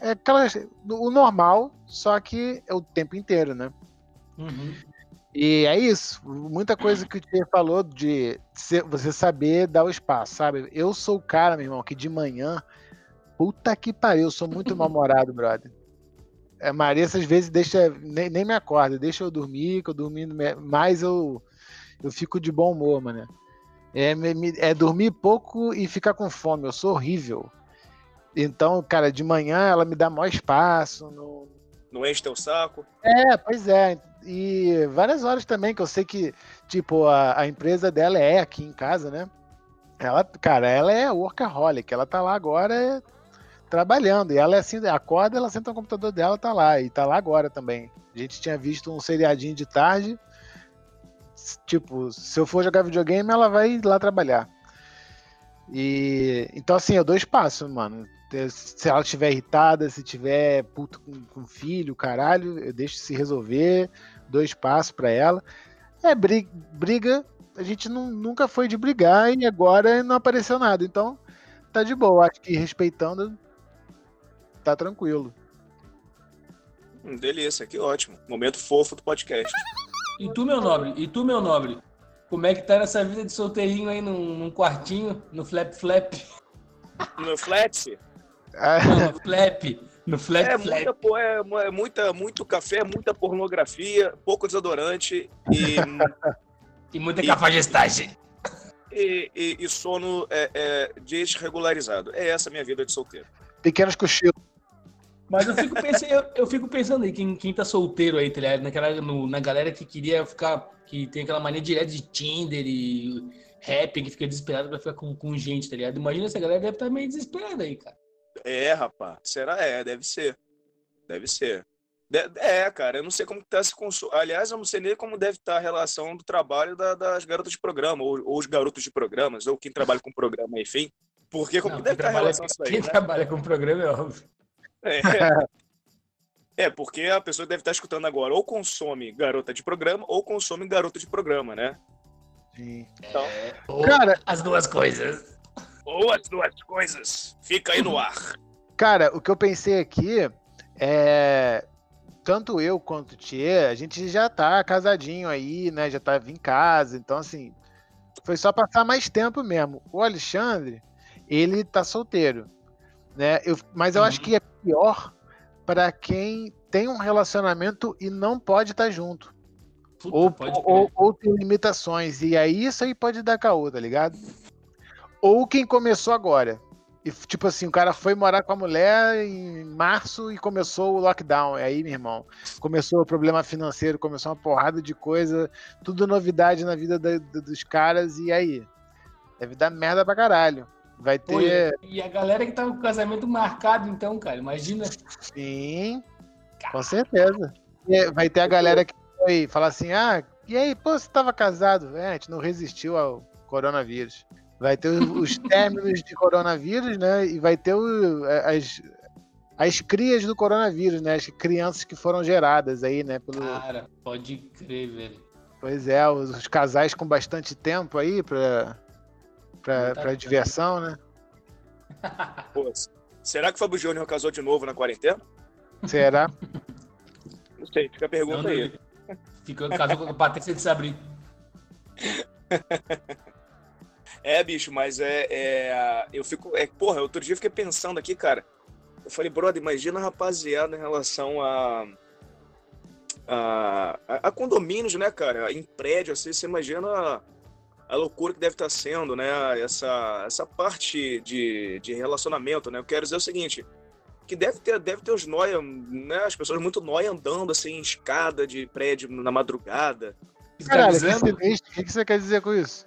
é, aquela, o normal, só que é o tempo inteiro, né? Uhum. E é isso. Muita coisa que o Tia falou de você saber dar o espaço, sabe? Eu sou o cara, meu irmão, que de manhã. Puta que pariu, eu sou muito mal-humorado, brother. a Maria às vezes deixa, nem, nem me acorda, deixa eu dormir, que eu dormindo mais eu, eu fico de bom humor, mano. É, me- é dormir pouco e ficar com fome, eu sou horrível. Então, cara, de manhã ela me dá maior espaço. não- Não enche teu saco. É, pois é. E várias horas também, que eu sei que, tipo, a, a empresa dela é aqui em casa, né? Ela, cara, ela é workaholic, ela tá lá agora é, trabalhando. E ela é assim, acorda, ela senta no computador dela, tá lá. E tá lá agora também. A gente tinha visto um seriadinho de tarde. Tipo, se eu for jogar videogame, ela vai lá trabalhar. E então assim, eu dou espaço, mano. Se ela estiver irritada, se tiver puto com, com filho, caralho, eu deixo se resolver, dou espaço pra ela. É, bri- briga, a gente não- nunca foi de brigar e agora não apareceu nada. Então, tá de boa. Acho que respeitando, tá tranquilo. Hum, delícia, que ótimo. Momento fofo do podcast. E tu, meu nobre? E tu, meu nobre? Como é que tá nessa vida de solteirinho aí num, num quartinho, no flap flap? No flat, Não, no flap. No flap é, flap. muita, é, é muita, muito café, muita pornografia, pouco desodorante e, E muita E- cafajestagem. e, e- e sono é, é, desregularizado. É essa a minha vida de solteiro. pequenos cochilos. Mas eu fico pensando, eu, eu fico pensando aí, quem, quem tá solteiro aí, tá ligado? Naquela, no- na galera que queria ficar, que tem aquela mania direta de Tinder e rap, que fica desesperado pra ficar com, com gente, tá ligado? Imagina essa galera deve estar meio desesperada aí, cara. É, rapaz. Será? É, deve ser. Deve ser. De- é, cara, eu não sei como que tá esse consumo. Aliás, eu não sei nem como deve estar a relação do trabalho da- das garotas de programa, ou, ou os garotos de programas, ou quem trabalha com programa, enfim. Porque como Não, que deve estar a trabalha, relação disso aí, quem né? trabalha com programa é óbvio. É. É, porque a pessoa deve estar escutando agora ou consome garota de programa ou consome garoto de programa, né? Sim. Então, Ou Cara, as duas coisas. ou as duas coisas. Fica aí no ar. Cara, o que eu pensei aqui é. Tanto eu quanto o Tchê, a gente já tá casadinho aí, né? Já tava em casa, então assim. Foi só passar mais tempo mesmo. O Alexandre, ele tá solteiro, né? Eu, mas eu acho Uhum. que é pior para quem tem um relacionamento e não pode estar junto. Puta, Ou, ou, ou tem limitações. E aí isso aí pode dar caô, tá ligado? Ou quem começou agora. E, tipo assim, o cara foi morar com a mulher em março e começou o lockdown. E aí, meu irmão, começou o problema financeiro, começou uma porrada de coisa, tudo novidade na vida da- da- dos caras. E aí? Deve dar merda pra caralho. Vai Pô, ter. e a galera que tá com o casamento marcado, então, cara, imagina. Sim, com certeza. Vai ter a galera que vai falar assim: ah, e aí, pô, você tava casado? É, a gente não resistiu ao coronavírus. Vai ter os, os términos de coronavírus, né? E vai ter o- as, as crias do coronavírus, né? As crianças que foram geradas aí, né? Pelo, Cara, pode crer, velho. pois é, os, os casais com bastante tempo aí pra, pra, Muita pra diversão, né? Pô, será que o Fábio Júnior casou de novo na quarentena? Será? Não sei, fica a pergunta Não, aí. Ficou casou com a Patrícia de Sabri. É, bicho, mas é, é. Eu fico. É, porra, outro dia eu fiquei pensando aqui, cara. Eu falei, brother, imagina a rapaziada em relação a. A, a, a condomínios, né, cara? Em prédio, assim, você imagina a, loucura que deve estar sendo, né? Essa, essa parte de, de relacionamento, né? Eu quero dizer o seguinte. Que deve ter, deve ter os nóia, né? As pessoas muito nóia andando, assim, em escada de prédio na madrugada. Caralho, o que, Escravizando? você, o que que você quer dizer com isso?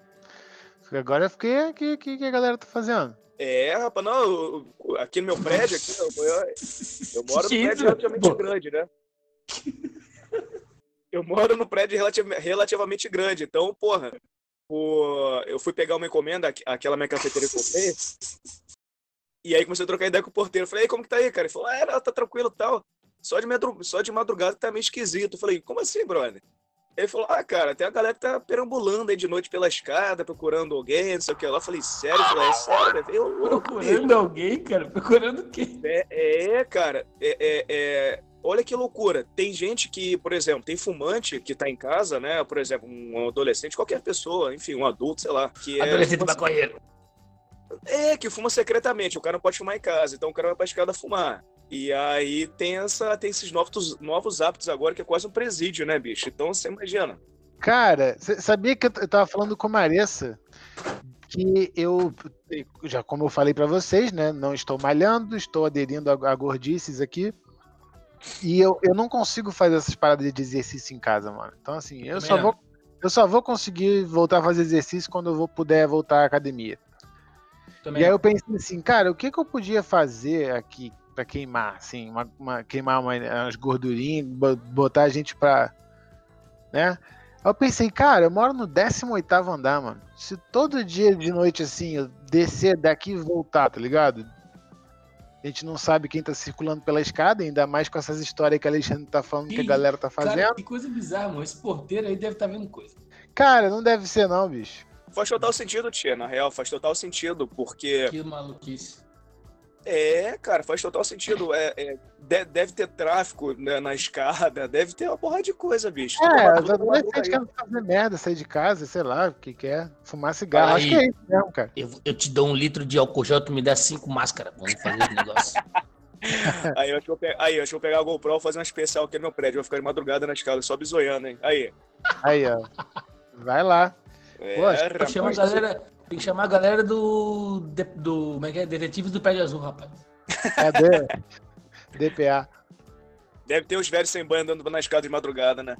Agora eu fiquei. O que, que, que a galera tá fazendo? É, rapaz, não, eu- aqui no meu prédio, aqui, eu, eu, eu moro no Que prédio relativamente Pô. grande, né? Eu moro no prédio relativ- relativamente grande, então, porra, o- eu fui pegar uma encomenda, aqu- aquela minha cafeteria que eu comprei, e aí comecei a trocar ideia com o porteiro. Eu falei, "E aí, como que tá aí, cara? Ele falou, ah, não, tá tranquilo e tal. Só de, madru- só de madrugada tá meio esquisito. Eu falei, como assim, brother? Ele falou, ah, cara, tem a galera que tá perambulando aí de noite pela escada, procurando alguém, não sei o que lá. Eu falei, sério? Eu falei, é sério, velho? Procurando alguém, cara? Procurando o quê? é, é, cara, é, é- é- olha que loucura. Tem gente que, por exemplo, tem fumante que tá em casa, né? Por exemplo, um adolescente, qualquer pessoa, enfim, um adulto, sei lá. Que é, Adolescente fuma- maconheiro. é, que fuma secretamente. O cara não pode fumar em casa, então o cara vai pra escada fumar. E aí tem, essa, tem esses novos, novos hábitos agora, que é quase um presídio, né, bicho? Então você imagina. Cara, você sabia que eu tava falando com a Maressa que eu, já como eu falei pra vocês, né, não estou malhando, estou aderindo a, a gordices aqui. E eu, eu não consigo fazer essas paradas de exercício em casa, mano. Então, assim, eu Também só, não. vou, eu só vou conseguir voltar a fazer exercício quando eu vou, puder voltar à academia. Também E aí eu pensei assim, cara, o que, que eu podia fazer aqui pra queimar, assim, uma, uma- queimar uma- umas gordurinhas, bo- botar a gente pra. né? Aí eu pensei, cara, eu moro no 18 andar, mano. Se todo dia de noite, assim, eu descer daqui e voltar, tá ligado? A gente não sabe quem tá circulando pela escada, ainda mais com essas histórias que a Alexandre tá falando que a galera tá fazendo. Cara, que coisa bizarra, mano. Esse porteiro aí deve estar vendo coisa. Cara, não deve ser não, bicho. Faz total sentido, Tia, na real, faz total sentido, porque. Que maluquice. É, cara, faz total sentido. É, é, de- deve ter tráfico né, na escada, deve ter uma porra de coisa, bicho. É, os adolescentes querem fazer merda, sair de casa, sei lá, o que quer, fumar cigarro. Acho Aí. que é isso mesmo, cara. Eu, eu te dou um litro de álcool gel, tu me dá cinco máscaras. Vamos fazer esse negócio. Aí, eu acho que eu pe- aí, eu acho que eu vou pegar a GoPro e fazer um especial aqui no meu prédio. Eu vou ficar de madrugada na escada, só bisoiando, hein? Aí. Aí, ó. Vai lá. É, Pô, acho chamar a rapaz, galera, tem que chamar a galera do, de- do. Como é que é? Detetives do Pé de Azul, rapaz. Cadê? DPA. Deve ter os velhos sem banho andando na escada de madrugada, né?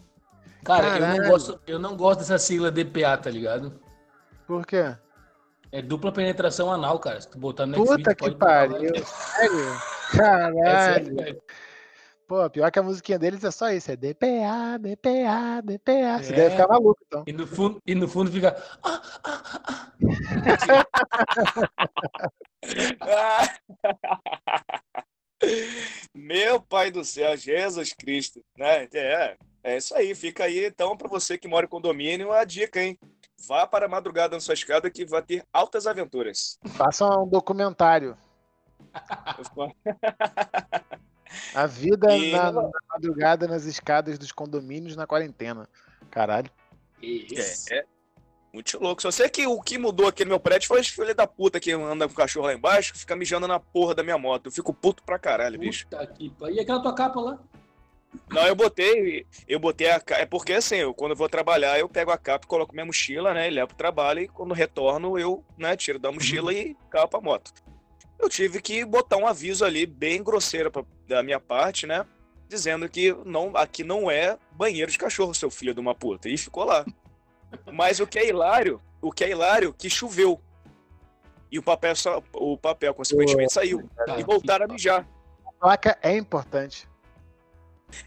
Cara, eu não, gosto, eu não gosto dessa sigla DPA, tá ligado? Por quê? É dupla penetração anal, cara. Se tu botar no Puta que pode botar lá. pariu. Sério? É Caralho. sério, velho. Pô, pior que a musiquinha deles é só isso. É DPA, DPA, DPA. Você É. deve ficar maluco, então. E no fundo, e no fundo fica. Ah, ah, ah. Meu pai do céu, Jesus Cristo, né? É, é isso aí. Fica aí, então, para você que mora em condomínio, a dica, hein? Vá para a madrugada na sua escada que vai ter altas aventuras. Faça um documentário. A vida E- na, na madrugada nas escadas dos condomínios na quarentena. Caralho. Isso. É, é. Muito louco. Só sei que o que mudou aqui no meu prédio foi os filhos da puta que anda com o cachorro lá embaixo que fica mijando na porra da minha moto. Eu fico puto pra caralho, bicho. Puta que pariu. E aquela tua capa lá? Não, eu botei, eu botei a ca- É porque assim, eu, quando eu vou trabalhar, eu pego a capa e coloco minha mochila, né? E levo pro trabalho e quando retorno, eu, né, tiro da mochila e capa a moto. Eu tive que botar um aviso ali bem grosseiro pra- da minha parte, né? Dizendo que não, aqui não é banheiro de cachorro, seu filho de uma puta. E ficou lá. Mas o que é hilário, o que é hilário, que choveu. E o papel, só, o papel consequentemente saiu. Tá E voltaram a mijar. A placa é importante.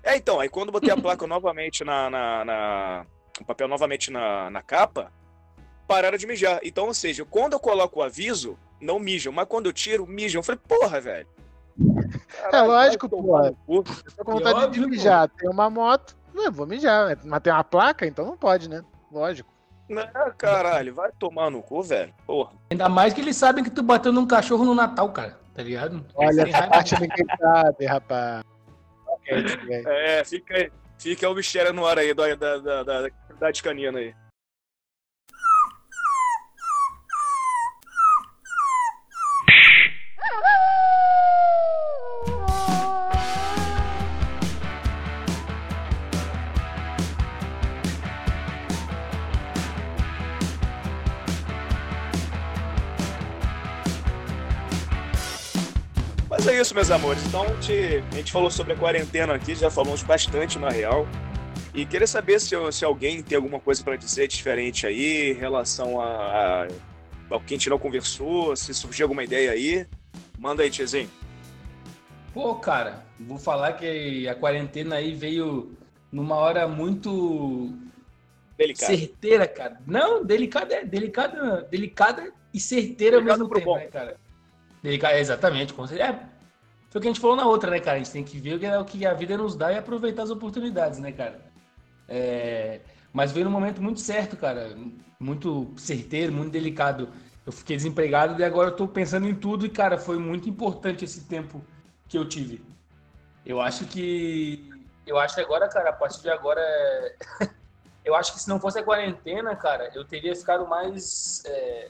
É, então, aí quando eu botei a placa novamente na, na, na- o papel novamente na, na capa, pararam de mijar. Então, ou seja, quando eu coloco o aviso, não mijam, mas quando eu tiro, mijam. Eu falei, porra, velho. É lógico, vai porra. tomar no cu. Tô com vontade de óbvio, pô. mijar. Tem uma moto, eu vou mijar. né? Mas tem uma placa, então não pode, né? Lógico. Não, caralho, vai tomar no cu, velho. Porra. Ainda mais que eles sabem que tu bateu num cachorro no Natal, cara. Tá ligado? Olha, essa parte ninguém sabe, rapaz. É, fica aí. Fica o mistério no ar aí da, da, da, da, da de canina aí. Isso, meus amores. Então, a gente, a gente falou sobre a quarentena aqui, já falamos bastante na real. E queria saber se, se alguém tem alguma coisa para dizer diferente aí, em relação a, a, ao que a gente não conversou, se surgiu alguma ideia aí. Manda aí, Tiezinho. Pô, cara, vou falar que a quarentena aí veio numa hora muito Delicado. certeira, cara. Não, delicada é delicada, delicada e certeira ao Delicado mesmo pro tempo, bom. né, cara? Delicada, exatamente, com certeza. É, foi o que a gente falou na outra, né, cara? A gente tem que ver o que, é a vida nos dá e aproveitar as oportunidades, né, cara? É, mas veio num momento muito certo, cara. Muito certeiro, muito delicado. Eu fiquei desempregado e agora eu tô pensando em tudo e, cara, foi muito importante esse tempo que eu tive. Eu acho que. Eu acho que agora, cara, a partir de agora. é- eu acho que se não fosse a quarentena, cara, eu teria ficado mais. é,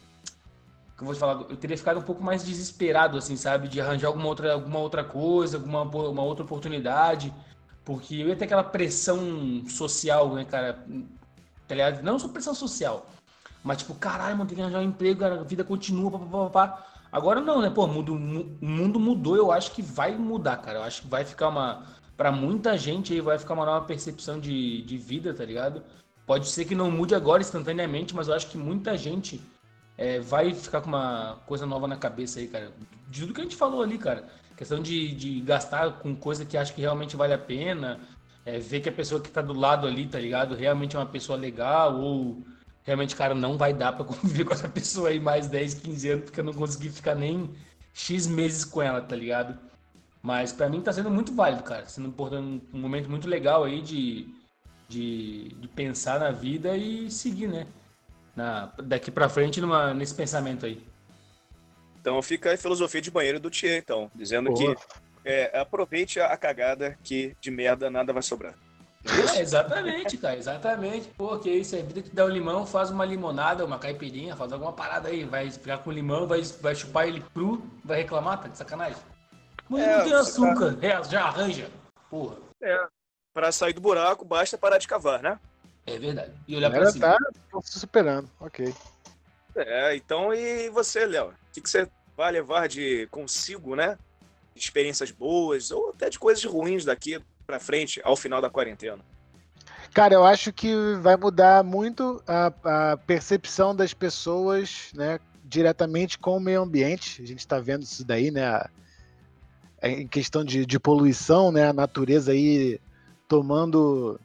eu vou te falar, eu teria ficado um pouco mais desesperado, assim, sabe? De arranjar alguma outra, alguma outra coisa, alguma uma outra oportunidade. Porque eu ia ter aquela pressão social, né, cara? Tá ligado? Não só pressão social. Mas, tipo, caralho, mano, tem que arranjar um emprego, a vida continua, papapá. Agora não, né? Pô, mundo, o mundo mudou, eu acho que vai mudar, cara. Eu acho que vai ficar uma. Pra muita gente aí vai ficar uma nova percepção de, de vida, tá ligado? Pode ser que não mude agora instantaneamente, mas eu acho que muita gente é, vai ficar com uma coisa nova na cabeça aí, cara. De tudo que a gente falou ali, cara. Questão de, de gastar com coisa que acha que realmente vale a pena. É, ver que a pessoa que tá do lado ali, tá ligado? Realmente é uma pessoa legal. Ou realmente, cara, não vai dar pra conviver com essa pessoa aí mais 10, 15 anos, porque eu não consegui ficar nem X meses com ela, tá ligado? Mas para mim tá sendo muito válido, cara. Sendo um momento muito legal aí de, de, de pensar na vida e seguir, né? Na, daqui para frente numa, nesse pensamento aí. Então fica a filosofia de banheiro do Tia, então, dizendo Boa. que é, aproveite a cagada que de merda nada vai sobrar. É, exatamente, cara, exatamente. Pô, que isso aí, vida que dá um limão, faz uma limonada, uma caipirinha, faz alguma parada aí, vai ficar com limão, vai, vai chupar ele cru, vai reclamar, tá de sacanagem? Mas é, não tem açúcar, tá... é, já arranja, porra. É, pra sair do buraco, basta parar de cavar, né? É verdade. E olhar pra cima. Tá se superando, ok. É, então e você, Léo? O que, que você vai levar de consigo, né? De experiências boas ou até de coisas ruins daqui para frente ao final da quarentena? Cara, eu acho que vai mudar muito a, a percepção das pessoas, né? Diretamente com o meio ambiente. A gente está vendo isso daí, né? A, em questão de, de poluição, né? A natureza aí tomando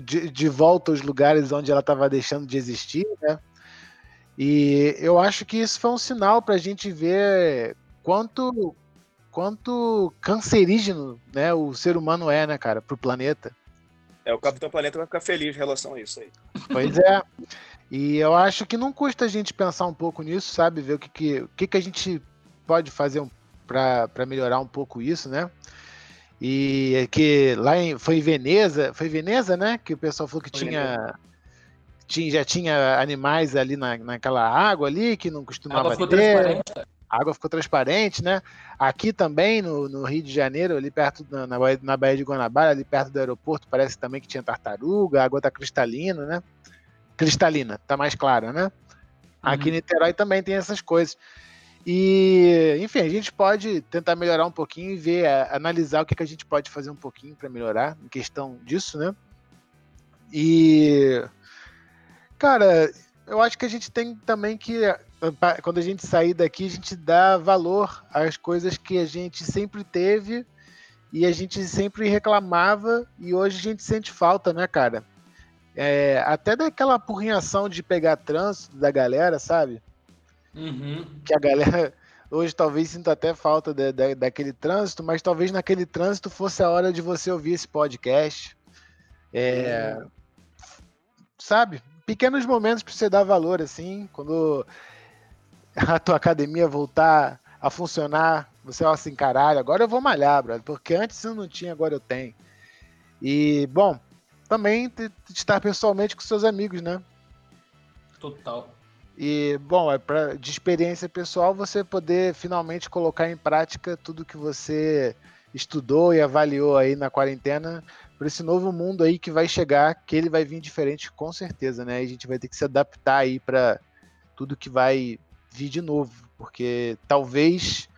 de, de volta aos lugares onde ela estava deixando de existir, né? E eu acho que isso foi um sinal para a gente ver quanto quanto cancerígeno, né, o ser humano é, né, cara, pro planeta. É, o Capitão Planeta vai ficar feliz em relação a isso aí. Pois é. E eu acho que não custa a gente pensar um pouco nisso, sabe? Ver o que, que, o que, que a gente pode fazer para melhorar um pouco isso, né? E que lá em, foi em Veneza, foi Veneza, né? Que o pessoal falou que tinha, tinha, já tinha animais ali na, naquela água ali que não costumava a ter. A água ficou transparente, né? Aqui também no, no Rio de Janeiro, ali perto na, na, na Baía de Guanabara, ali perto do aeroporto, parece também que tinha tartaruga, a água tá cristalina, né? Cristalina, tá mais clara, né? Aqui uhum. em Niterói também tem essas coisas. E, enfim, a gente pode tentar melhorar um pouquinho e ver, analisar o que, que a gente pode fazer um pouquinho para melhorar em questão disso, né? E, cara, eu acho que a gente tem também que, quando a gente sair daqui, a gente dá valor às coisas que a gente sempre teve e a gente sempre reclamava e hoje a gente sente falta, né, cara? É, até daquela apurrinhação de pegar trânsito da galera, sabe? Uhum. Que a galera hoje talvez sinta até falta de, de, daquele trânsito, mas talvez naquele trânsito fosse a hora de você ouvir esse podcast. É, uhum. Sabe? Pequenos momentos para você dar valor, assim, quando a tua academia voltar a funcionar, você vai assim, caralho, agora eu vou malhar, brother, porque antes eu não tinha, agora eu tenho. E, bom, também estar pessoalmente com seus amigos, né? Total. E, bom, é pra, de experiência pessoal você poder finalmente colocar em prática tudo que você estudou e avaliou aí na quarentena para esse novo mundo aí que vai chegar, que ele vai vir diferente com certeza, né? A gente vai ter que se adaptar aí para tudo que vai vir de novo, porque talvez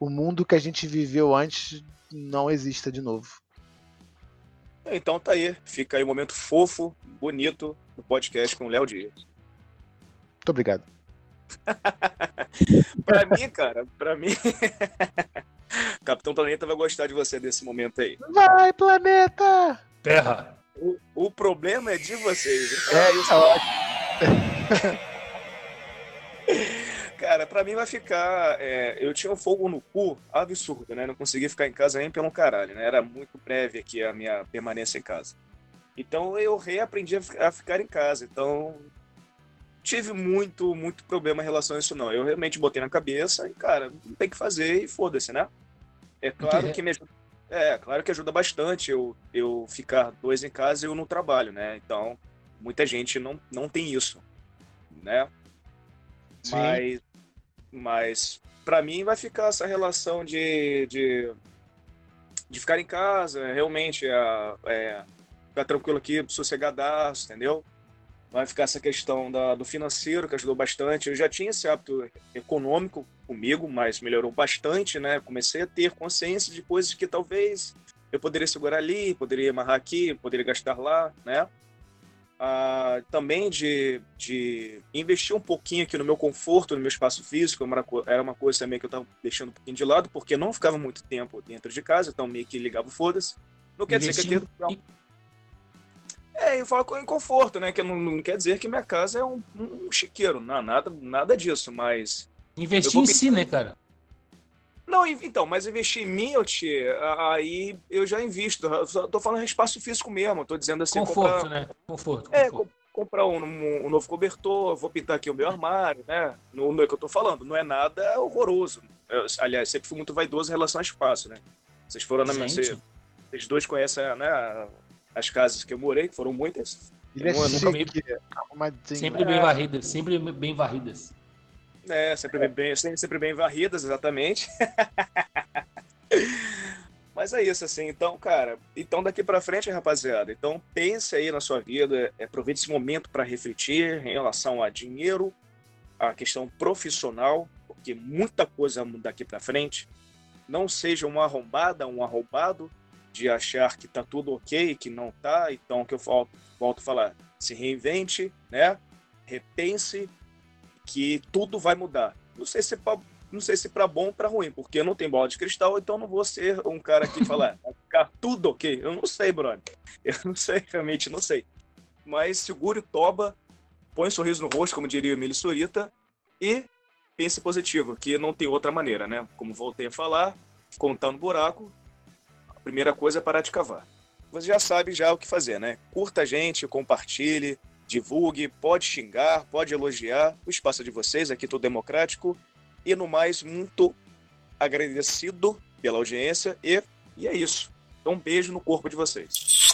o mundo que a gente viveu antes não exista de novo. Então tá aí, fica aí um momento fofo, bonito no podcast com o Léo Dias. Muito obrigado. pra mim, cara, pra mim. Capitão Planeta vai gostar de você nesse momento aí. Vai, planeta! Terra! O, o problema é de vocês. É, isso é. Cara, pra mim vai ficar. É, eu tinha um fogo no cu absurdo, né? Não conseguia ficar em casa nem pelo caralho, né? Era muito breve aqui a minha permanência em casa. Então eu reaprendi a ficar em casa. Então tive muito, muito problema em relação a isso, não. Eu realmente botei na cabeça e, cara, tem que fazer e foda-se, né? É claro que me ajuda, é, claro que ajuda bastante eu, eu ficar dois em casa e eu no trabalho, né? Então, muita gente não, não tem isso, né? Sim. Mas Mas para mim vai ficar essa relação de, de, de ficar em casa, realmente é, é, ficar tranquilo aqui, sossegadaço, entendeu? Vai ficar essa questão da, do financeiro, que ajudou bastante. Eu já tinha esse hábito econômico comigo, mas melhorou bastante, né? Comecei a ter consciência de coisas que talvez eu poderia segurar ali, poderia amarrar aqui, poderia gastar lá, né? Ah, também de, de investir um pouquinho aqui no meu conforto, no meu espaço físico, era uma coisa também que eu estava deixando um pouquinho de lado, porque não ficava muito tempo dentro de casa, então meio que ligava foda-se. Não quer dizer que eu tenho... É, eu falo em conforto, né? Que não, não, quer dizer que minha casa é um, um chiqueiro, não, nada, nada disso, mas. Investir em si, né, cara? Não, então, mas investir em mim, eu te, aí eu já invisto. Eu tô falando espaço físico mesmo, tô dizendo assim. Conforto, comprar, né? Conforto. É, conforto. comprar um, um, novo cobertor, vou pintar aqui o meu armário, né? Não, não é que eu tô falando, não é nada horroroso. Eu, aliás, sempre fui muito vaidoso em relação ao espaço, né? Vocês foram na minha. Vocês, vocês dois conhecem né, as casas que eu morei, que foram muitas. Ele é chique, sempre bem varridas, sempre bem varridas. É, sempre bem, sempre bem varridas, exatamente. Mas é isso, assim. Então, cara, então daqui para frente, rapaziada, então pense aí na sua vida, é, aproveite esse momento para refletir em relação a dinheiro, a questão profissional, porque muita coisa muda daqui para frente. Não seja uma arrombada, um arrombado de achar que tá tudo ok, que não tá. Então, que eu volto, volto a falar, se reinvente, né? Repense que tudo vai mudar. Não sei se pra, não sei se para bom ou para ruim, porque eu não tenho bola de cristal, então não vou ser um cara que fala, vai ficar tudo ok. Eu não sei, brother. Eu não sei, realmente não sei. Mas segure o toba, põe um sorriso no rosto, como diria o Emílio Surita, e pense positivo, que não tem outra maneira, né? Como voltei a falar, contando buraco, primeira coisa é parar de cavar. Você já sabe já o que fazer, né? Curta a gente, compartilhe, divulgue, pode xingar, pode elogiar. O espaço é de vocês, aqui tudo democrático. E no mais, muito agradecido pela audiência e, e é isso. Então, um beijo no corpo de vocês.